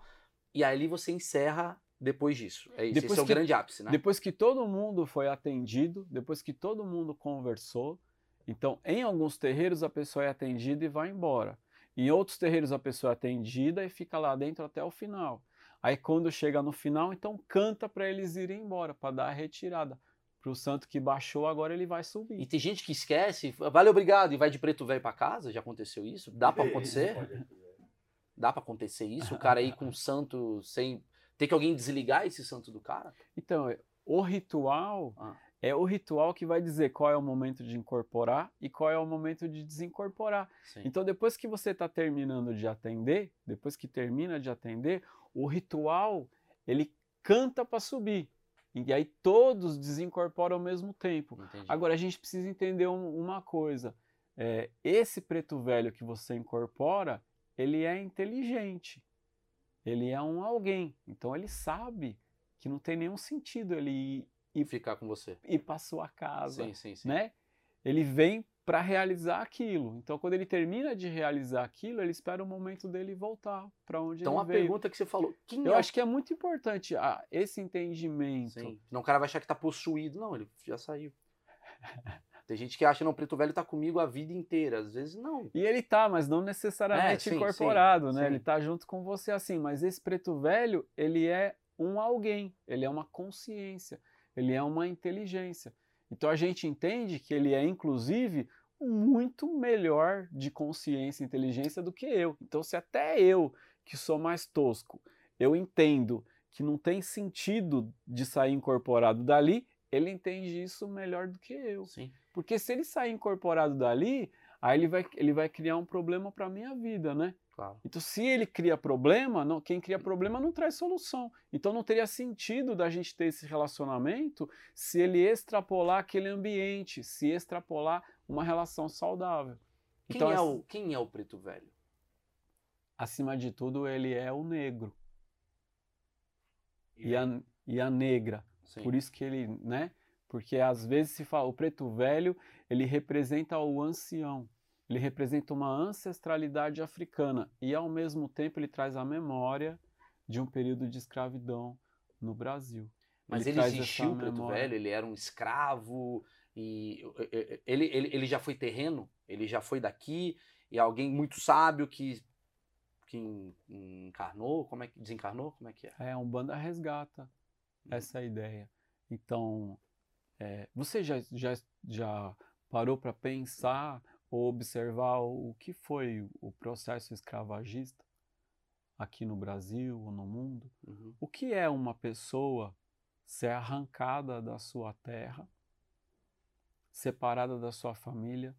B: E aí você encerra depois disso. É isso.
A: Depois
B: Esse é o
A: que-
B: grande ápice, né?
A: Depois que todo mundo foi atendido, depois que todo mundo conversou, então em alguns terreiros a pessoa é atendida e vai embora. Em outros terreiros a pessoa é atendida e fica lá dentro até o final. Aí quando chega no final, então canta para eles irem embora, para dar a retirada. Para o santo que baixou, agora ele vai
B: E
A: subir.
B: tem gente que esquece, valeu, obrigado, e vai de preto velho pra casa. Já aconteceu isso? Dá pra acontecer? Dá pra acontecer isso? O cara ir com um santo sem. Tem que alguém desligar esse santo do cara?
A: Então, é- o ritual
B: Ah.
A: É o ritual que vai dizer qual é o momento de incorporar e qual é o momento de desincorporar.
B: Sim.
A: Então, depois que você está terminando de atender, depois que termina de atender, o ritual ele canta para subir. E aí todos desincorporam ao mesmo tempo.
B: Entendi.
A: Agora a gente precisa entender um- uma coisa: É, esse preto velho que você incorpora, ele é inteligente. Ele é um alguém. Então ele sabe que não tem nenhum sentido ele ir,
B: E ficar com você.
A: ir para sua casa
B: Sim, sim, sim.
A: né? Ele vem para realizar aquilo. Então, quando ele termina de realizar aquilo, ele espera o momento dele voltar para onde
B: Então
A: ele
B: a
A: veio.
B: pergunta que você falou, quem
A: Eu
B: é
A: acho que é muito importante ah, esse entendimento.
B: Sim. Senão o cara vai achar que tá possuído. Não, ele já saiu. Tem gente que acha, não, preto velho tá comigo a vida inteira. Às vezes não.
A: E ele tá, mas não necessariamente
B: É, sim,
A: incorporado,
B: sim,
A: né?
B: sim.
A: Ele tá junto com você assim, mas esse preto velho, ele é um alguém, ele é uma consciência, ele é uma inteligência. Então a gente entende que ele é inclusive muito melhor de consciência e inteligência do que eu. Então se até eu, que sou mais tosco, eu entendo que não tem sentido de sair incorporado dali, ele entende isso melhor do que eu.
B: Sim.
A: Porque se ele sair incorporado dali, aí ele vai, ele vai criar um problema para a minha vida, né?
B: Claro.
A: Então, se ele cria problema, não, quem cria problema não traz solução. Então, não teria sentido da gente ter esse relacionamento se ele extrapolar aquele ambiente, se extrapolar uma relação saudável.
B: Quem,
A: então,
B: é o, quem é o preto velho?
A: acima de tudo, ele é o negro
C: E
A: e a, e a negra.
B: Sim.
A: Por isso que ele, né? Porque às vezes se fala, o preto velho, ele representa o ancião, ele representa uma ancestralidade africana e ao mesmo tempo ele traz a memória de um período de escravidão no Brasil.
B: Mas ele, ele existiu, preto velho, ele era um escravo e ele, ele, ele já foi terreno, ele já foi daqui e alguém muito sábio que que encarnou, como é que desencarnou, como é que é?
A: É, um banda resgata hum. essa ideia. Então, é, você já, já, já parou para pensar ou observar o que foi o processo escravagista aqui no Brasil ou no mundo? Uhum. O que é uma pessoa ser arrancada da sua terra, separada da sua família,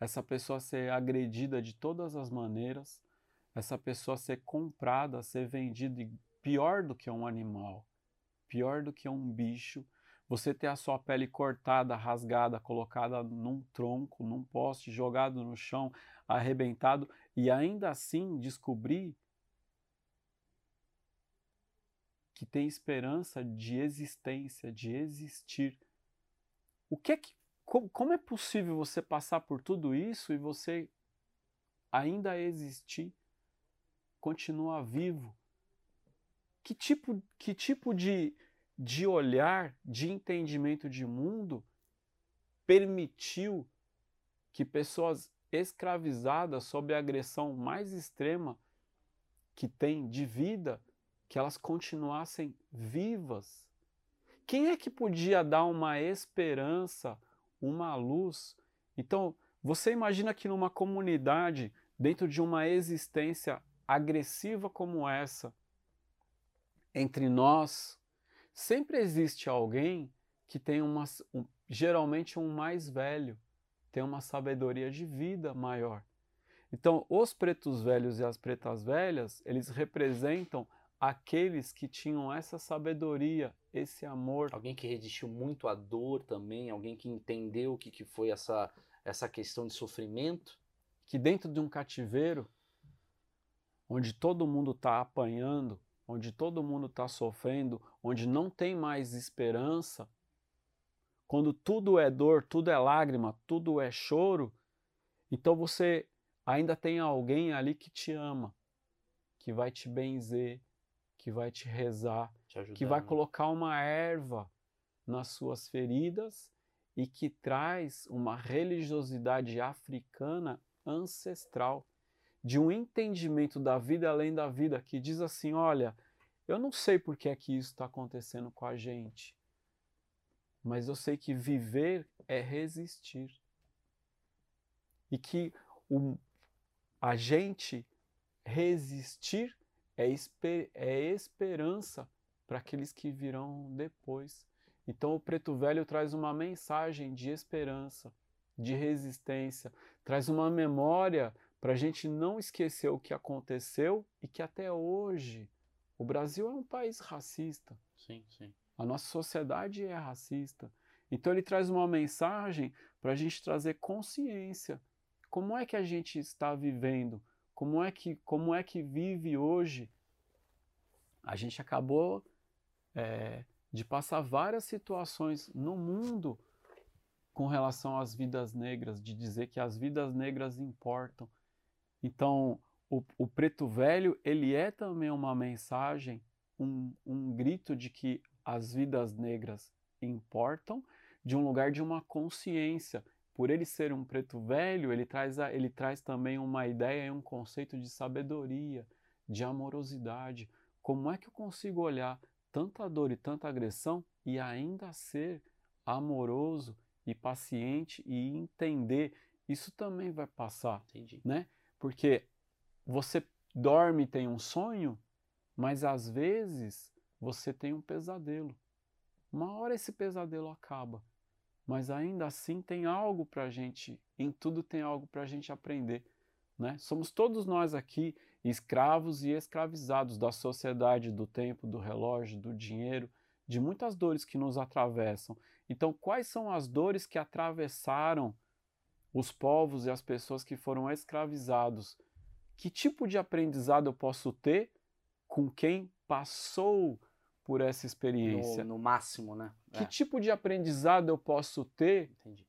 A: essa pessoa ser agredida de todas as maneiras, essa pessoa ser comprada, ser vendida pior do que um animal, pior do que um bicho, você ter a sua pele cortada, rasgada, colocada num tronco, num poste, jogado no chão, arrebentado, e ainda assim descobrir que tem esperança de existência, de existir. O que é que como, é possível você passar por tudo isso e você ainda existir, continuar vivo? Que tipo, que tipo de, de olhar, de entendimento de mundo, permitiu que pessoas escravizadas sob a agressão mais extrema que tem de vida, que elas continuassem vivas. Quem é que podia dar uma esperança, uma luz? Então, você imagina que numa comunidade, dentro de uma existência agressiva como essa, entre nós, sempre existe alguém que tem uma, um, geralmente um mais velho, tem uma sabedoria de vida maior. Então, os pretos velhos e as pretas velhas, eles representam aqueles que tinham essa sabedoria, esse amor.
B: Alguém que resistiu muito à dor também, alguém que entendeu o que, que foi essa, essa questão de sofrimento.
A: Que dentro de um cativeiro, onde todo mundo está apanhando, onde todo mundo está sofrendo, onde não tem mais esperança, quando tudo é dor, tudo é lágrima, tudo é choro, então você ainda tem alguém ali que te ama, que vai te benzer, que vai te rezar, te ajudar, que vai né? colocar uma erva nas suas feridas e que traz uma religiosidade africana ancestral de um entendimento da vida além da vida, que diz assim: olha, eu não sei por que é que isso está acontecendo com a gente, mas eu sei que viver é resistir. E que o, a gente resistir é, esper, é esperança para aqueles que virão depois. Então o Preto Velho traz uma mensagem de esperança, de resistência, traz uma memória para a gente não esquecer o que aconteceu e que até hoje o Brasil é um país racista.
B: Sim, sim.
A: A nossa sociedade é racista. Então ele traz uma mensagem para a gente trazer consciência. Como é que a gente está vivendo? Como é que, como é que vive hoje? A gente acabou é, de passar várias situações no mundo com relação às vidas negras, de dizer que as vidas negras importam. Então, o, o preto velho, ele é também uma mensagem, um, um grito de que as vidas negras importam, de um lugar de uma consciência. Por ele ser um preto velho, ele traz, a, ele traz também uma ideia e um conceito de sabedoria, de amorosidade. Como é que eu consigo olhar tanta dor e tanta agressão e ainda ser amoroso e paciente e entender? Isso também vai passar,
B: Entendi.
A: né? Porque você dorme e tem um sonho, mas às vezes você tem um pesadelo. Uma hora esse pesadelo acaba, mas ainda assim tem algo para a gente, em tudo tem algo para a gente aprender. Né? Somos todos nós aqui escravos e escravizados da sociedade, do tempo, do relógio, do dinheiro, de muitas dores que nos atravessam. Então, quais são as dores que atravessaram os povos e as pessoas que foram escravizados. Que tipo de aprendizado eu posso ter com quem passou por essa experiência?
B: No, no máximo, né?
A: Que
B: É.
A: tipo de aprendizado eu posso ter?
B: Entendi.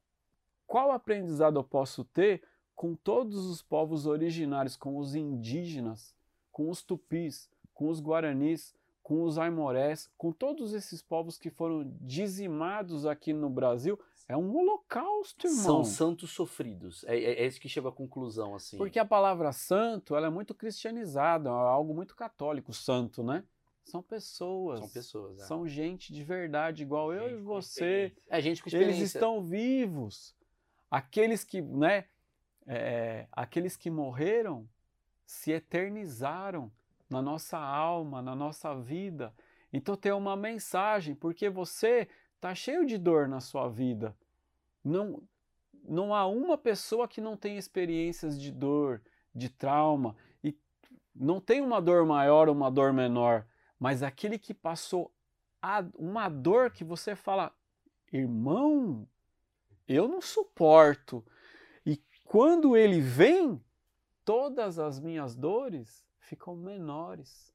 A: Qual aprendizado eu posso ter com todos os povos originários, com os indígenas, com os tupis, com os guaranis, com os aimorés, com todos esses povos que foram dizimados aqui no Brasil? É um holocausto, irmão.
B: São santos sofridos. É, é, é isso que chega à conclusão, assim.
A: Porque a palavra santo ela é muito cristianizada, é algo muito católico, santo, né? São pessoas.
B: são pessoas. é.
A: São gente de verdade, igual eu e
C: Gente
A: você.
B: É gente com
A: Eles
B: experiência.
A: estão vivos. Aqueles que, né? é, aqueles que morreram se eternizaram na nossa alma, na nossa vida. Então tem uma mensagem, porque você está cheio de dor na sua vida. Não, não há uma pessoa que não tenha experiências de dor, de trauma, e não tem uma dor maior ou uma dor menor, mas aquele que passou a- uma dor que você fala, irmão, eu não suporto. E quando ele vem, todas as minhas dores ficam menores.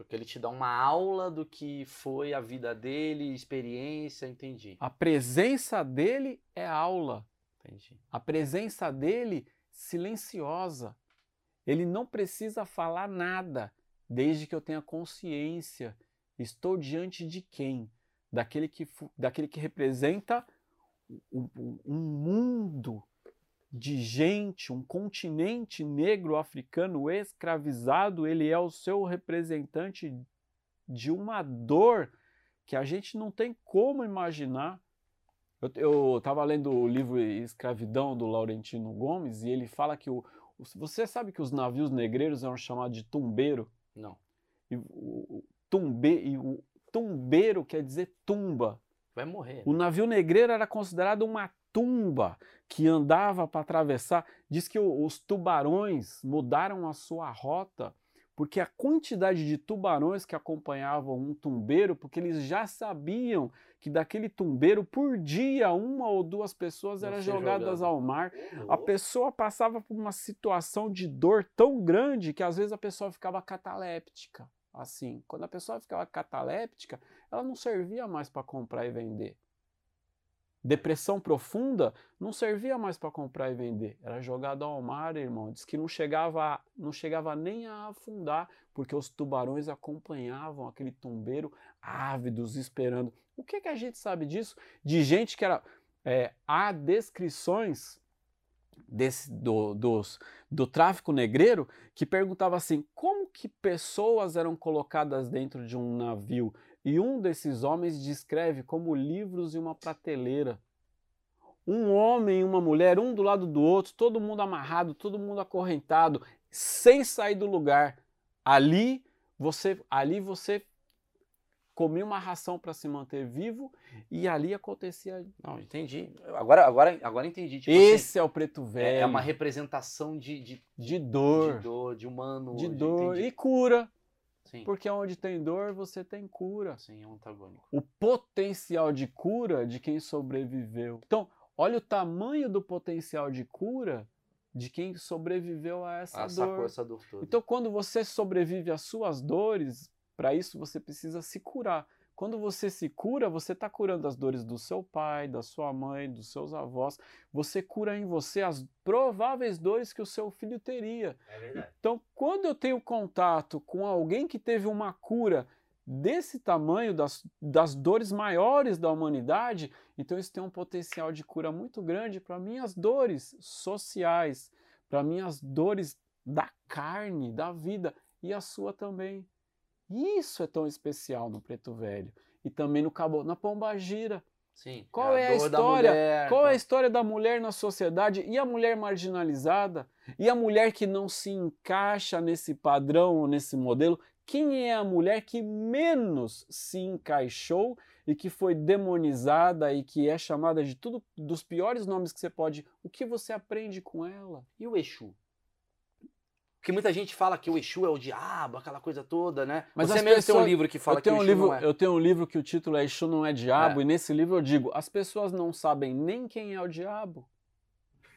B: Porque ele te dá uma aula do que foi a vida dele, experiência, entendi.
A: A presença dele é aula.
B: Entendi.
A: A presença dele silenciosa. Ele não precisa falar nada, desde que eu tenha consciência. Estou diante de quem? Daquele que, daquele que representa um- um mundo de gente, um continente negro africano escravizado. Ele é o seu representante de uma dor que a gente não tem como imaginar. Eu estava lendo o livro Escravidão do Laurentino Gomes e ele fala que o, o- você sabe que os navios negreiros eram chamados de tumbeiro
B: Não.
A: e o, o tumbe, e o tumbeiro quer dizer tumba.
B: Vai morrer.
A: O navio negreiro era considerado uma tumba que andava para atravessar. Diz que os tubarões mudaram a sua rota porque a quantidade de tubarões que acompanhavam um tumbeiro, porque eles já sabiam que daquele tumbeiro por dia uma ou duas pessoas eram jogadas ao mar.
C: Ô,
A: A pessoa passava por uma situação de dor tão grande que às vezes a pessoa ficava cataléptica. Assim, quando a pessoa ficava cataléptica, ela não servia mais para comprar e vender. Depressão profunda não servia mais para comprar e vender. Era jogado ao mar, irmão. Diz que não chegava, não chegava nem a afundar, porque os tubarões acompanhavam aquele tumbeiro ávidos, esperando. O que, que a gente sabe disso? De gente que era. é, há descrições desse, do, dos, do tráfico negreiro que perguntava assim: como que pessoas eram colocadas dentro de um navio? E um desses homens descreve como livros e uma prateleira. Um homem e uma mulher, um do lado do outro, todo mundo amarrado, todo mundo acorrentado, sem sair do lugar. Ali você, ali você comia uma ração para se manter vivo e ali acontecia.
B: Não, entendi. Agora, agora, agora entendi. Tipo assim,
A: Esse é o preto velho.
B: é, é uma representação de, de,
A: de dor,
B: de dor, de humano.
A: de dor
B: entendi.
A: e cura,
B: Sim,
A: porque onde tem dor você tem cura.
B: sim, é um antagônico.
A: O potencial de cura de quem sobreviveu. Então, olha o tamanho do potencial de cura de quem sobreviveu a essa
B: Ah,
A: dor.
B: essa dor toda.
A: Então, quando você sobrevive às suas dores, para isso você precisa se curar. Quando você se cura, você está curando as dores do seu pai, da sua mãe, dos seus avós. Você cura em você as prováveis dores que o seu filho teria.
C: É verdade.
A: Então, quando eu tenho contato com alguém que teve uma cura desse tamanho, das, das dores maiores da humanidade, então isso tem um potencial de cura muito grande para minhas dores sociais, para minhas dores da carne, da vida e a sua também. Isso é tão especial no Preto Velho. E também no Cabo, na Pomba Gira.
B: Sim.
A: Qual é a
B: dor da
A: história?
B: mulher,
A: Qual é a
B: tá?
A: história da mulher na sociedade e a mulher marginalizada? E a mulher que não se encaixa nesse padrão ou nesse modelo? Quem é a mulher que menos se encaixou e que foi demonizada e que é chamada de tudo dos piores nomes que você pode? O que você aprende com ela?
B: E o Exu? Porque muita gente fala que o Exu é o diabo, aquela coisa toda, né?
A: Mas
B: Você mesmo tem um
A: pessoas-
B: livro que fala
A: eu, tenho
B: que o
A: um
B: Exu
A: livro,
B: não é.
A: eu tenho um livro que o título é Exu não é diabo,
B: É.
A: e nesse livro eu digo: as pessoas não sabem nem quem é o diabo,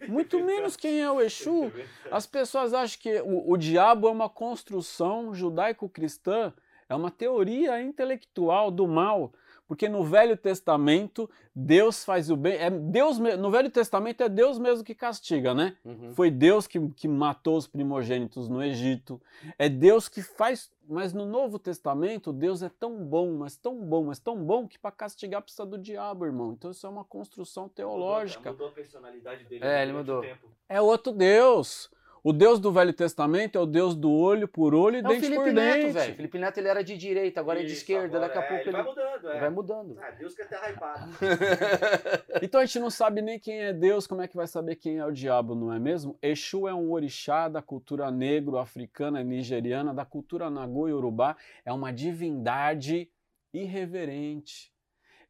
A: muito menos quem é o Exu. As pessoas acham que o, o diabo é uma construção judaico-cristã, é uma teoria intelectual do mal, Porque no Velho Testamento, Deus faz o bem. É Deus, no Velho Testamento é Deus mesmo que castiga, né?
B: Uhum.
A: Foi Deus que, que matou os primogênitos no Egito. É Deus que faz. Mas no Novo Testamento, Deus é tão bom, mas tão bom, mas tão bom que para castigar precisa do diabo, irmão. Então isso é uma construção teológica.
C: Mudou a personalidade dele.
B: É, ele mudou.
C: tempo.
A: É outro Deus. O Deus do Velho Testamento é o Deus do olho por olho e
B: É o
A: dente
B: Felipe
A: por
B: Neto,
A: dente.
B: velho. Felipe Neto ele era de direita, agora é de
C: Isso,
B: esquerda.
C: agora
B: Daqui a
C: é,
B: pouco
C: ele vai mudando. É.
B: vai mudando.
C: Ah, Deus quer ter hypado.
A: Então a gente não sabe nem quem é Deus, como é que vai saber quem é o diabo, não é mesmo? Exu é um orixá da cultura negro-africana e nigeriana, da cultura nagô e urubá, é uma divindade irreverente.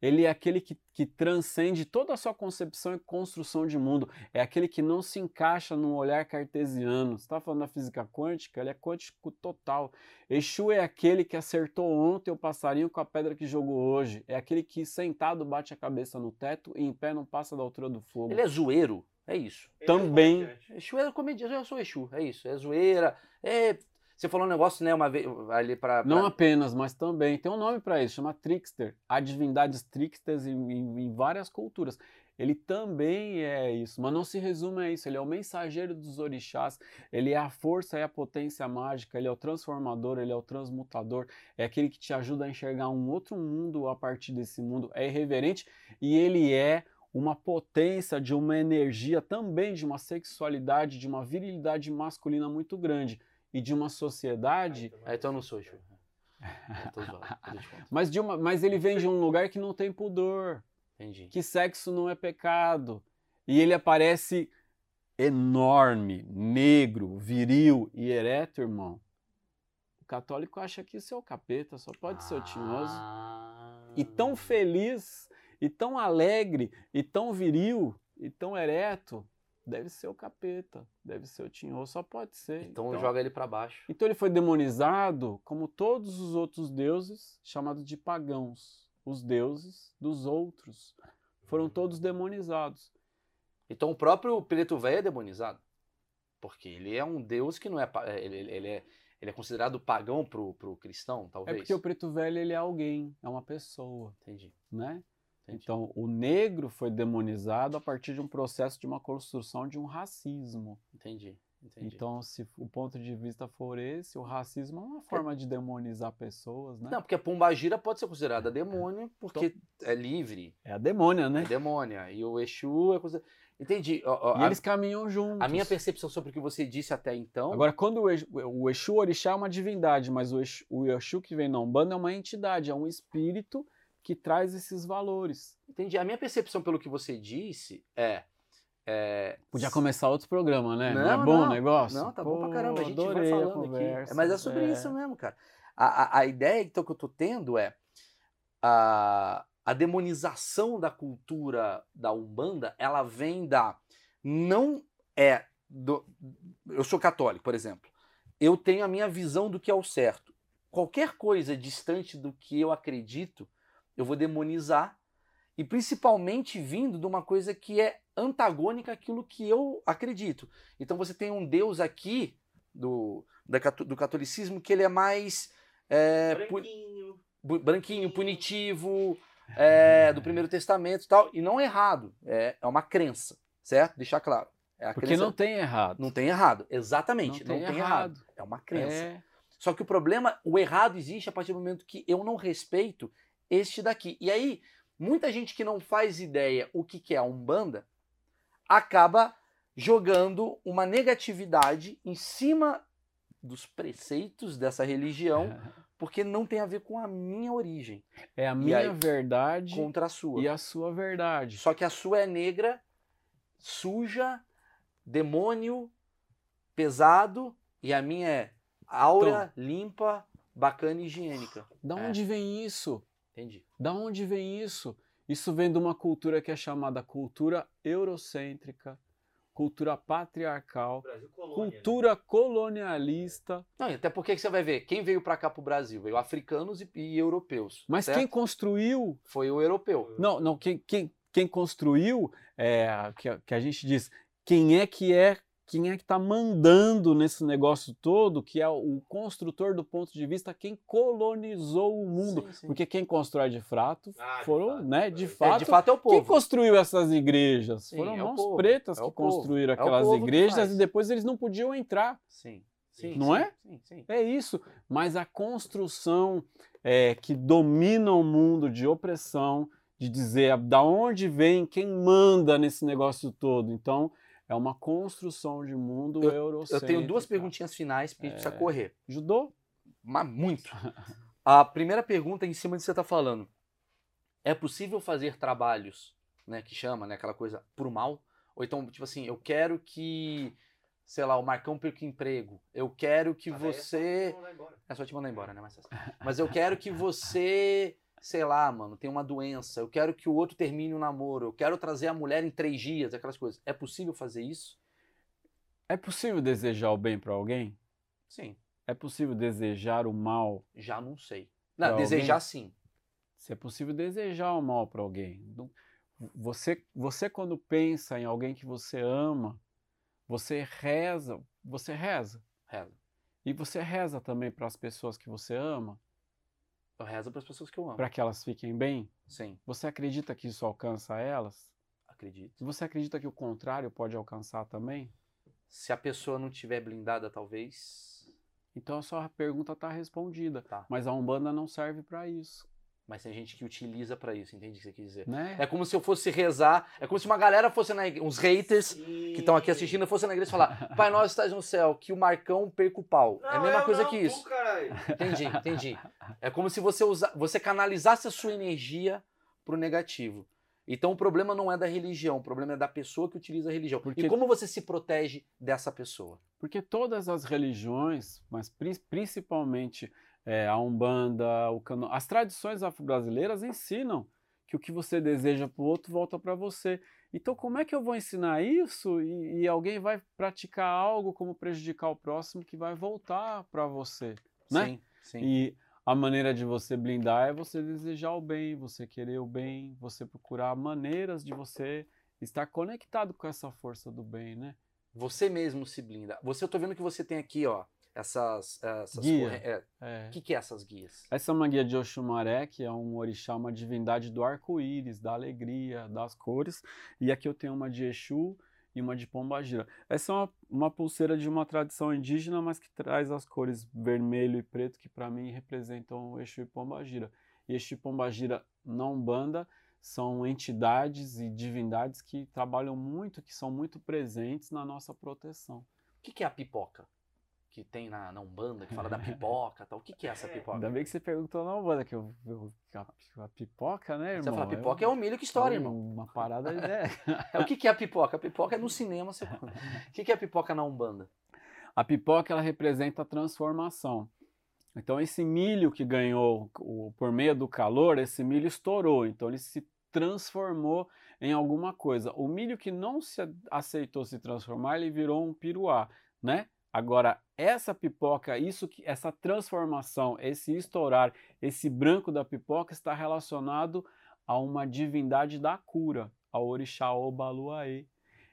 A: Ele é aquele que, que transcende toda a sua concepção e construção de mundo. É aquele que não se encaixa num olhar cartesiano. Você está falando da física quântica? Ele é quântico total. Exu é aquele que acertou ontem o passarinho com a pedra que jogou hoje. É aquele que sentado bate a cabeça no teto e em pé não passa da altura do fogo.
B: Ele é zoeiro, é isso.
C: Ele
A: Também.
C: é.
B: Exu é comediante, eu sou Exu, é isso. É zoeira. É... Você falou um negócio, né, uma vez ali pra. pra-
A: Não apenas, mas também. Tem um nome para isso, chama Trickster. Há divindades tricksters em, em- em várias culturas. Ele também é isso, mas não se resume a isso. Ele é o mensageiro dos orixás, ele é a força e a potência mágica, ele é o transformador, ele é o transmutador, é aquele que te ajuda a enxergar um outro mundo a partir desse mundo. É irreverente e ele é uma potência de uma energia também, de uma sexualidade, de uma virilidade masculina muito grande e de uma sociedade
B: Ah, então eu não sou Exu. Eu te conto.
A: Mas, de uma, mas ele vem de um lugar que não tem pudor,
B: Entendi.
A: que sexo não é pecado. E ele aparece enorme, negro, viril e ereto, irmão. O católico acha que isso é o capeta, só pode ser o tinhoso.
B: Ah.
A: E tão feliz, e tão alegre, e tão viril, e tão ereto, deve ser o capeta, deve ser o tinhoso, só pode ser.
B: Então, joga ele pra baixo.
A: Então ele foi demonizado como todos os outros deuses, chamados de pagãos. Os deuses dos outros foram todos demonizados.
B: Então o próprio preto velho é demonizado. Porque ele é um deus que não é. é, Ele, ele- é, ele é considerado pagão pro, pro cristão,
A: É
B: talvez.
A: porque o preto velho ele é alguém, é uma pessoa,
B: Entendi.
A: né?
B: Entendi.
A: Então o negro foi demonizado a partir de um processo de uma construção de um racismo.
B: Entendi. Entendi.
A: Então, se o ponto de vista for esse, o racismo é uma forma de demonizar pessoas, né?
B: Não, porque a pombagira pode ser considerada demônio porque é livre,
A: É a demônia, né?
B: é demônia. E o Exu é considerado. Entendi. Ó, ó,
A: E
B: a,
A: eles caminham juntos.
B: a minha percepção sobre o que você disse até então.
A: Agora, quando o Exu, o Exu Orixá é uma divindade, mas o Exu, o Exu que vem na Umbanda é uma entidade, é um espírito que traz esses valores.
B: Entendi. A minha percepção pelo que você disse é. é
A: Podia começar outro programa, né? Não,
B: Não,
A: é bom
B: não.
A: o negócio?
B: Não, tá bom pra
A: Pô,
B: caramba. A gente vai falando aqui.
A: conversa,
B: Mas é sobre
A: é.
B: isso mesmo, cara. A, a, a ideia então, que eu tô tendo é a, a demonização da cultura da Umbanda, ela vem da. Não é. Do, eu sou católico, por exemplo. Eu tenho a minha visão do que é o certo. Qualquer coisa distante do que eu acredito, eu vou demonizar. E principalmente vindo de uma coisa que é antagônica àquilo que eu acredito. Então você tem um Deus aqui do, da do catolicismo que ele é mais é, pu-
C: Branquinho.
B: bu- branquinho, punitivo, é, do Primeiro Testamento e tal. E não é errado, é, é uma crença, certo? Deixar claro. É a
A: Porque
B: crença-
A: não tem errado.
B: não tem errado, exatamente, não,
A: Não
B: tem,
A: tem
B: errado.
A: errado.
B: É uma crença.
A: É,
B: Só que o problema, o errado existe a partir do momento que eu não respeito este daqui. E aí, muita gente que não faz ideia o que, que é a Umbanda acaba jogando uma negatividade em cima dos preceitos dessa religião, porque não tem a ver com a minha origem,
A: é a minha
B: aí,
A: verdade
B: contra a sua.
A: e a sua verdade.
B: Só que a sua é negra, suja, demônio, pesado, e a minha é aura, limpa, bacana e higiênica.
A: Da
B: É.
A: onde vem isso?
B: Entendi.
A: Da onde vem isso? Isso vem de uma cultura que é chamada cultura eurocêntrica, cultura patriarcal,
C: colônia. né?
A: cultura colonialista.
B: Não, e até porque que você vai ver, quem veio pra cá pro Brasil? Veio africanos e, e europeus.
A: Mas
B: certo?
A: quem construiu
B: foi o europeu?
A: Não, não, quem, quem, quem construiu, é, que, que a gente diz, quem é que é quem é que está mandando nesse negócio todo, que é o construtor do ponto de vista quem colonizou o mundo.
B: Sim, sim.
A: Porque quem constrói de fato
C: Ah, de
A: foram,
C: fato,
A: né,
C: é.
A: de fato,
B: É, de fato é o
A: quem
B: povo.
A: construiu essas igrejas?
B: Sim,
A: foram
B: é
A: mãos
B: povo,
A: pretas
B: é
A: que
B: povo,
A: construíram
B: é
A: aquelas
B: povo que
A: igrejas e depois eles não podiam entrar.
B: Sim, sim.
A: Não é?
B: Sim, sim.
A: É isso. Mas a construção é, que domina o mundo de opressão, de dizer da onde vem, quem manda nesse negócio todo. Então, é uma construção de mundo
B: Eu
A: eurocêntrica.
B: tenho duas perguntinhas finais pra gente
A: É.
B: precisar correr.
A: Judô?
B: Mas muito. A primeira pergunta é em cima do que você está falando. É possível fazer trabalhos, né, que chama, né, aquela coisa pro mal? Ou então, tipo assim, eu quero que, sei lá, o Marcão perca emprego. Eu quero que
C: é só
B: você...
C: mandar embora.
B: É só te mandar embora, né, Marcelo? Mas eu quero que você, sei lá, mano, tenha uma doença. Eu quero que o outro termine o namoro. Eu quero trazer a mulher em três dias, aquelas coisas. É possível fazer isso?
A: É possível desejar o bem para alguém?
B: Sim.
A: É possível desejar o mal?
B: Já não sei. Não, desejar
A: alguém?
B: sim.
A: Se é possível desejar o mal para alguém. Você, você quando pensa em alguém que você ama, você reza, você reza.
B: Reza.
A: E você reza também para as pessoas que você ama,
B: Eu rezo para as pessoas que eu amo.
A: para que elas fiquem bem.
B: Sim,
A: Você acredita que isso alcança elas?
B: acredito.
A: E você acredita que o contrário pode alcançar também?
B: Se a pessoa não tiver blindada, talvez.
A: Então a sua pergunta está respondida.
B: Tá.
A: Mas a Umbanda não serve para isso,
B: Mas tem gente que utiliza pra isso, entende o que você quis dizer?
A: né?
B: É como se eu fosse rezar, é como se uma galera fosse na igreja, uns haters que estão aqui assistindo fossem na igreja e falar: Pai nosso estás no céu, que o Marcão perca o pau. é a mesma coisa
C: não,
B: que
C: tu,
B: isso.
C: caralho.
B: Entendi, entendi. É como se você usa, você canalizasse a sua energia pro negativo. Então o problema não é da religião, o problema é da pessoa que utiliza a religião.
A: Porque-
B: E como você se protege dessa pessoa?
A: Porque todas as religiões, mas pri- principalmente é, a Umbanda, o cano... as tradições afro-brasileiras ensinam que o que você deseja para o outro volta para você. Então, como é que eu vou ensinar isso e, e alguém vai praticar algo como prejudicar o próximo que vai voltar para você? Né?
B: Sim, sim.
A: E a maneira de você blindar é você desejar o bem, você querer o bem, você procurar maneiras de você estar conectado com essa força do bem, né?
B: Você mesmo se blinda. Você, eu tô vendo que você tem aqui, ó, essas. essas
A: Guia.
B: corre- é,
A: É.
B: O que, que é essas guias?
A: Essa é uma guia de Oxumaré, que é um orixá, uma divindade do arco-íris, da alegria, das cores. E aqui eu tenho uma de Exu e uma de Pombagira. Essa é uma, uma pulseira de uma tradição indígena, mas que traz as cores vermelho e preto, que para mim representam Exu e Pombagira. E Exu e Pombagira na Umbanda são entidades e divindades que trabalham muito, que são muito presentes na nossa proteção.
B: O que, que é a pipoca? Que tem na, na Umbanda, que fala da pipoca tal. O que, que é essa pipoca?
A: Ainda bem que você perguntou na Umbanda, que eu, eu- a, a pipoca, né, irmão?
B: Você fala
A: É
B: pipoca é o milho que estoura,
A: É
B: irmão.
A: Uma parada né?
B: É, o que, que é a pipoca? A pipoca é no cinema. Você... O que, que é a pipoca na Umbanda?
A: A pipoca ela representa a transformação. Então esse milho que ganhou o- por meio do calor, esse milho estourou, então ele se transformou em alguma coisa. O milho que não se aceitou se transformar, ele virou um piruá, né? Agora essa pipoca, isso que essa transformação, esse estourar, esse branco da pipoca está relacionado a uma divindade da cura, ao orixá Obaluaê.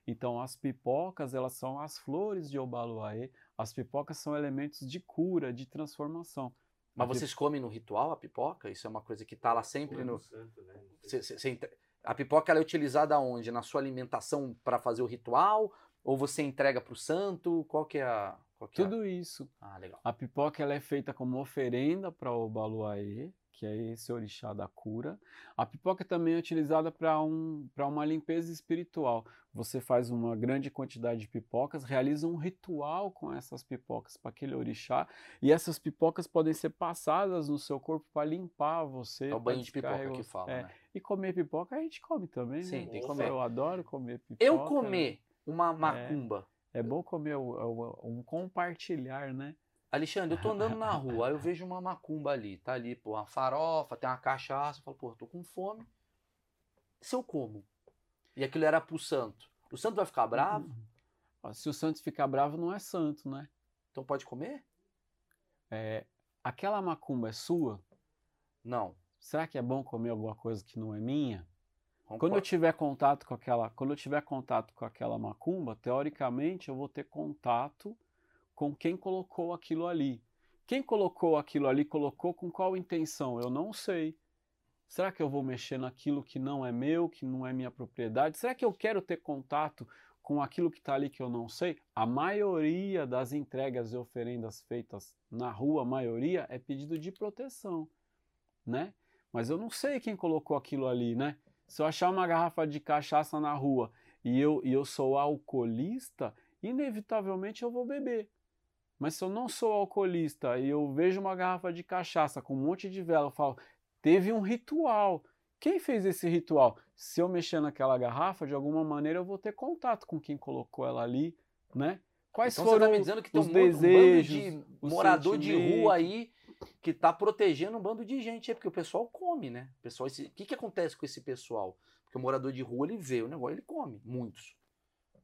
A: Então as pipocas, elas são as flores de Obaluaê, as pipocas são elementos de cura, de transformação.
B: Mas
A: A
B: vocês comem no ritual a pipoca? Isso é uma coisa que tá lá sempre no.
C: Santo, né?
B: Cê- cê- cê A pipoca ela é utilizada onde? Na sua alimentação para fazer o ritual? Ou você entrega pro santo? Qual que é a. Qual que é a-
A: Tudo isso.
B: Ah, legal.
A: A pipoca ela é feita como oferenda para o Obaluaê, que é esse orixá da cura. A pipoca também é utilizada para um, uma limpeza espiritual. Você faz uma grande quantidade de pipocas, realiza um ritual com essas pipocas para aquele orixá, e essas pipocas podem ser passadas no seu corpo para limpar você.
B: É o banho de pipoca que fala,
A: É,
B: né?
A: E comer pipoca a gente come também,
B: Sim,
A: né?
B: tem que
C: comer.
A: Eu adoro comer pipoca.
B: Eu
A: né?
B: comer uma macumba.
A: É bom comer o- o- um compartilhar, né?
B: Alexandre, eu tô andando na rua, aí eu vejo uma macumba ali, tá ali, pô, uma farofa, tem uma cachaça, eu falo, pô, tô com fome. Se eu como? E aquilo era pro santo. O santo vai ficar bravo?
A: Ó, Se o santo ficar bravo, não é santo, né?
B: Então pode comer?
A: É, aquela macumba é sua?
B: Não.
A: Será que é bom comer alguma coisa que não é minha? Quando eu tiver contato com aquela, quando eu tiver contato com aquela macumba, teoricamente eu vou ter contato com quem colocou aquilo ali. Quem colocou aquilo ali colocou com qual intenção? Eu não sei. Será que eu vou mexer naquilo que não é meu, que não é minha propriedade? Será que eu quero ter contato com aquilo que está ali que eu não sei? A maioria das entregas e oferendas feitas na rua, a maioria é pedido de proteção, né? Mas eu não sei quem colocou aquilo ali, né? Se eu achar uma garrafa de cachaça na rua e eu, e eu sou alcoolista, inevitavelmente eu vou beber. Mas se eu não sou alcoolista e eu vejo uma garrafa de cachaça com um monte de vela, eu falo, teve um ritual. Quem fez esse ritual? Se eu mexer naquela garrafa, de alguma maneira eu vou ter contato com quem colocou ela ali, né? Quais
B: então
A: foram
B: você tá me dizendo que tem
A: os
B: um,
A: desejos,
B: um bando de morador de rua aí que tá protegendo um bando de gente, é porque o pessoal come, né? O pessoal, esse- que que acontece com esse pessoal? Porque o morador de rua ele vê o negócio, ele come, muitos.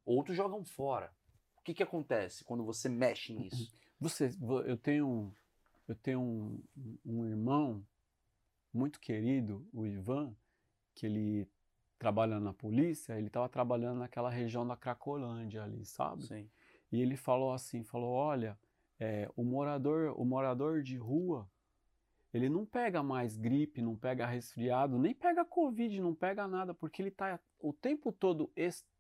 B: Outros jogam fora. O que que acontece quando você mexe nisso?
A: Você, vo- eu tenho, eu tenho um, um irmão muito querido, o Ivan, que ele trabalha na polícia. Ele estava trabalhando naquela região da Cracolândia ali, sabe?
B: Sim.
A: E ele falou assim, falou, olha, é, o morador, o morador de rua, ele não pega mais gripe, não pega resfriado, nem pega covid, não pega nada, porque ele está o tempo todo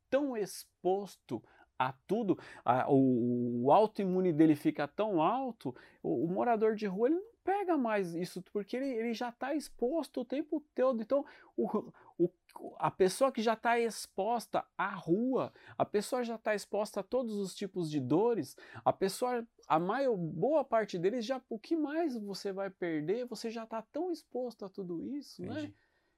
A: tão exposto a tudo, a- o, o autoimune dele fica tão alto, o, o morador de rua ele não pega mais isso, porque ele, ele já está exposto o tempo todo. Então, o, a pessoa que já está exposta à rua, a pessoa já está exposta a todos os tipos de dores, a pessoa, a maior, boa parte deles já, o que mais você vai perder, você já está tão exposto a tudo isso, né?
B: Entendi.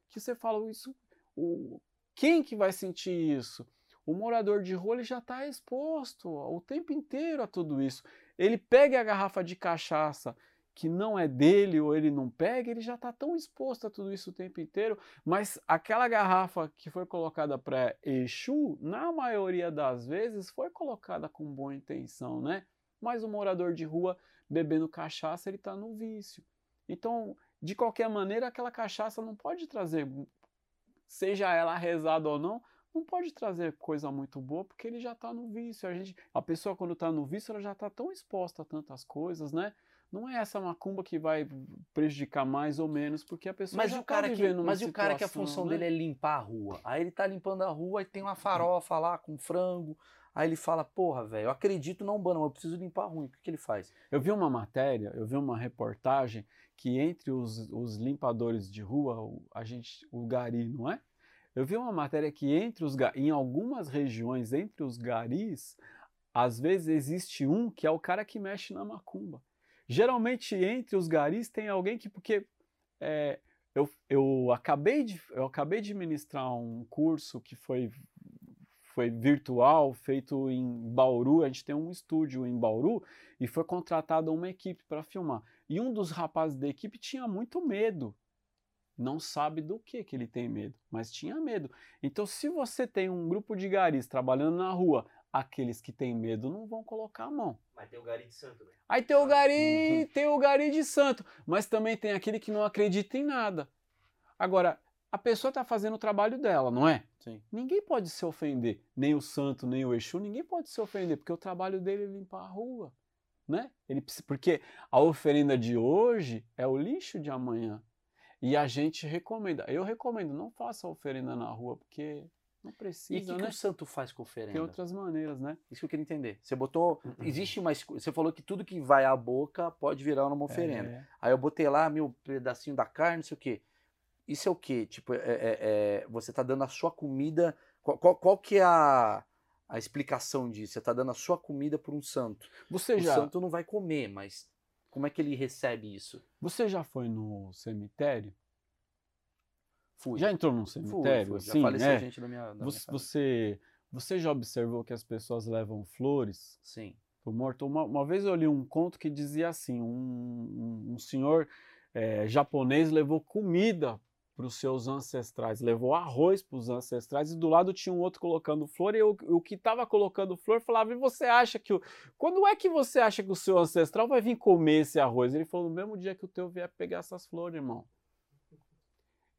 A: Que você fala isso, o, quem que vai sentir isso? O morador de rua ele já está exposto o tempo inteiro a tudo isso. Ele pega a garrafa de cachaça que não é dele ou ele não pega, ele já está tão exposto a tudo isso o tempo inteiro. Mas aquela garrafa que foi colocada para Exu, na maioria das vezes, foi colocada com boa intenção, né? Mas o morador de rua bebendo cachaça, ele está no vício. Então, de qualquer maneira, aquela cachaça não pode trazer, seja ela rezada ou não, não pode trazer coisa muito boa porque ele já está no vício. A, gente, a pessoa, quando está no vício, ela já está tão exposta a tantas coisas, né? Não é essa macumba que vai prejudicar mais ou menos, porque a pessoa
B: Mas,
A: já
B: o cara,
A: tá
B: que, mas e o cara que a função
A: né?
B: dele é limpar a rua. Aí ele tá limpando a rua e tem uma farofa lá com frango. Aí ele fala, porra, velho, eu acredito na Umbanda, mas eu preciso limpar a rua. O que, que ele faz?
A: Eu vi uma matéria, eu vi uma reportagem que entre os, os limpadores de rua, o, a gente, o gari, não é? Eu vi uma matéria que entre os em algumas regiões, entre os garis, às vezes existe um que é o cara que mexe na macumba. Geralmente entre os garis tem alguém que, porque é, eu, eu, acabei de, eu acabei de ministrar um curso que foi, foi virtual, feito em Bauru, a gente tem um estúdio em Bauru, e foi contratada uma equipe para filmar. E um dos rapazes da equipe tinha muito medo. Não sabe do que que ele tem medo, mas tinha medo. Então, se você tem um grupo de garis trabalhando na rua, aqueles que têm medo não vão colocar a mão.
C: Mas tem o Gari de Santo, né?
A: Aí tem o gari, tem o gari de santo, mas também tem aquele que não acredita em nada. Agora, a pessoa está fazendo o trabalho dela, não é?
B: Sim.
A: Ninguém pode se ofender, nem o santo, nem o Exu, ninguém pode se ofender, porque o trabalho dele é limpar a rua, né? Ele, precisa- porque a oferenda de hoje é o lixo de amanhã. E a gente recomenda, eu recomendo, não faça oferenda na rua, porque não
B: E o
A: precisa,
B: que, que
A: né?
B: o santo faz com oferenda?
A: Tem outras maneiras, né?
B: Isso que eu queria entender. Você botou. Existe uma. Você falou que tudo que vai à boca pode virar uma oferenda.
A: É,
B: Aí eu botei lá meu pedacinho da carne, não sei o quê. Isso é o quê? Tipo, é, é- é- você tá dando a sua comida. Qual, qual, qual que é a, a explicação disso? Você tá dando a sua comida para um santo.
A: Você
B: O
A: já,
B: santo não vai comer, mas como é que ele recebe isso?
A: você já foi no cemitério?
B: Fui.
A: Já entrou num
B: fui,
A: cemitério?
B: fui. Já
A: assim,
B: faleceu
A: é?
B: gente da minha, da minha
A: Você,
B: família.
A: você, você já observou que as pessoas levam flores
B: Sim.
A: pro morto? Uma, uma vez eu li um conto que dizia assim: um, um- um senhor eh, japonês levou comida para os seus ancestrais, levou arroz para os ancestrais e do lado tinha um outro colocando flor e o, o que estava colocando flor falava: e você acha que o, quando é que você acha que o seu ancestral vai vir comer esse arroz? Ele falou: no mesmo dia que o teu vier pegar essas flores, irmão.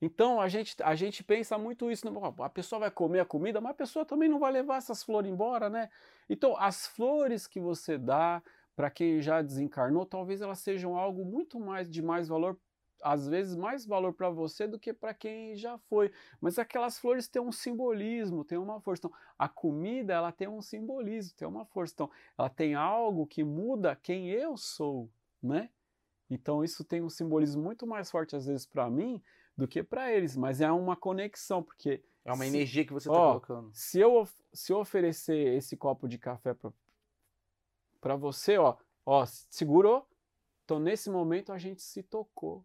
A: Então a gente, a gente pensa muito isso, né? a pessoa vai comer a comida, mas a pessoa também não vai levar essas flores embora, né? Então as flores que você dá para quem já desencarnou, talvez elas sejam algo muito mais de mais valor, às vezes mais valor para você do que para quem já foi. Mas aquelas flores têm um simbolismo, têm uma força. Então, a comida ela tem um simbolismo, tem uma força. Então, ela tem algo que muda quem eu sou, né? Então isso tem um simbolismo muito mais forte às vezes para mim do que para eles, mas é uma conexão, porque.
B: É uma se, energia que você está colocando.
A: Se eu, se eu oferecer esse copo de café para você, ó, ó, segurou, então nesse momento a gente se tocou.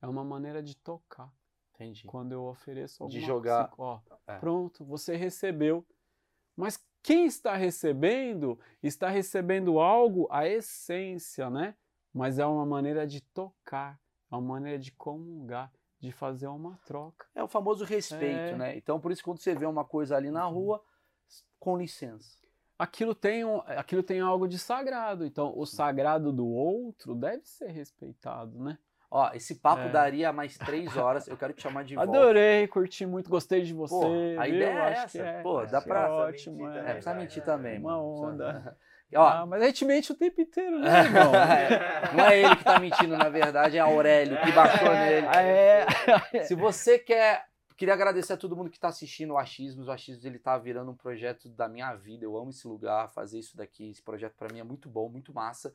A: É uma maneira de tocar.
B: Entendi.
A: Quando eu ofereço alguma
B: De jogar.
A: Assim, ó, é. Pronto, você recebeu. Mas quem está recebendo, está recebendo algo, a essência, né? Mas é uma maneira de tocar, é uma maneira de comungar de fazer uma troca.
B: É o famoso respeito, é. né? Então, por isso, quando você vê uma coisa ali na uhum. rua, com licença.
A: Aquilo tem, um, aquilo tem algo de sagrado. Então, o sagrado do outro deve ser respeitado, né?
B: Ó, esse papo é. daria mais três horas. Eu quero te chamar de volta.
A: Adorei, curti muito, gostei de você. Pô,
B: a
A: viu?
B: ideia é essa. É. Pô, dá pra.
A: É ótimo,
B: é. é. Precisa mentir também.
A: Uma onda.
B: Ó, ah,
A: mas a gente mente o tempo inteiro, né, irmão?
B: Não é ele que tá mentindo, na verdade, é Aurélio que baixou nele.
A: É.
B: Se você quer. Queria agradecer a todo mundo que está assistindo o Achismos. O Achismos ele tá virando um projeto da minha vida. Eu amo esse lugar, fazer isso daqui. Esse projeto para mim é muito bom, muito massa.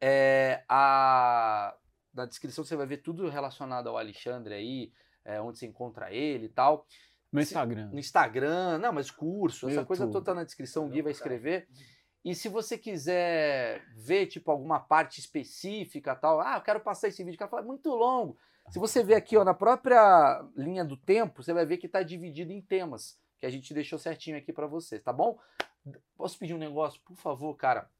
B: É, a, na descrição você vai ver tudo relacionado ao Alexandre aí, é, onde você encontra ele e tal.
A: No Instagram.
B: No Instagram, não, mas curso, essa coisa toda tá na descrição, o Gui vai escrever. E se você quiser ver, tipo, alguma parte específica, tal, ah, eu quero passar esse vídeo, cara fala, é muito longo. Se você ver aqui, ó, na própria linha do tempo, você vai ver que está dividido em temas, que a gente deixou certinho aqui para você, tá bom? Posso pedir um negócio? Por favor, cara,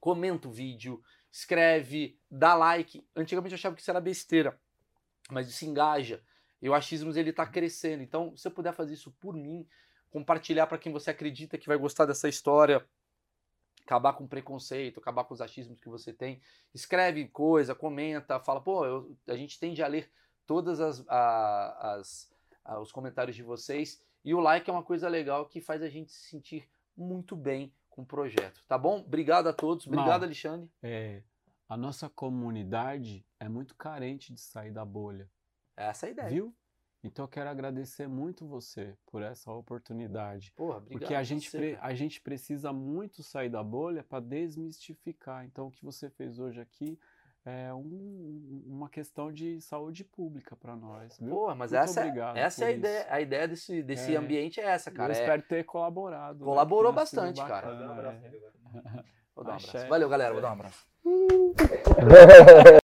B: comenta o vídeo, escreve, dá like. Antigamente eu achava que isso era besteira, mas isso engaja. E o achismos ele tá crescendo. Então, se você puder fazer isso por mim, compartilhar para quem você acredita que vai gostar dessa história, acabar com preconceito, acabar com os achismos que você tem. Escreve coisa, comenta, fala, pô, eu, a gente tende a ler todas as, a, as a, os comentários de vocês e o like é uma coisa legal que faz a gente se sentir muito bem com o projeto, tá bom? Obrigado a todos, obrigado
A: Mal,
B: Alexandre.
A: É, a nossa comunidade é muito carente de sair da bolha.
B: Essa é a ideia.
A: Viu? Então eu quero agradecer muito você por essa oportunidade.
B: Porra, obrigado.
A: Porque a gente, a gente precisa muito sair da bolha para desmistificar. Então o que você fez hoje aqui é um, uma questão de saúde pública para nós. Viu?
B: Porra, mas muito essa, é, essa é a ideia. A ideia desse, desse é, ambiente é essa, cara.
A: Eu
B: é,
A: espero ter colaborado.
B: Né? Colaborou né? bastante, cara.
C: Vou dar um abraço.
B: Vou dar um abraço. Valeu, galera. Vou dar um abraço.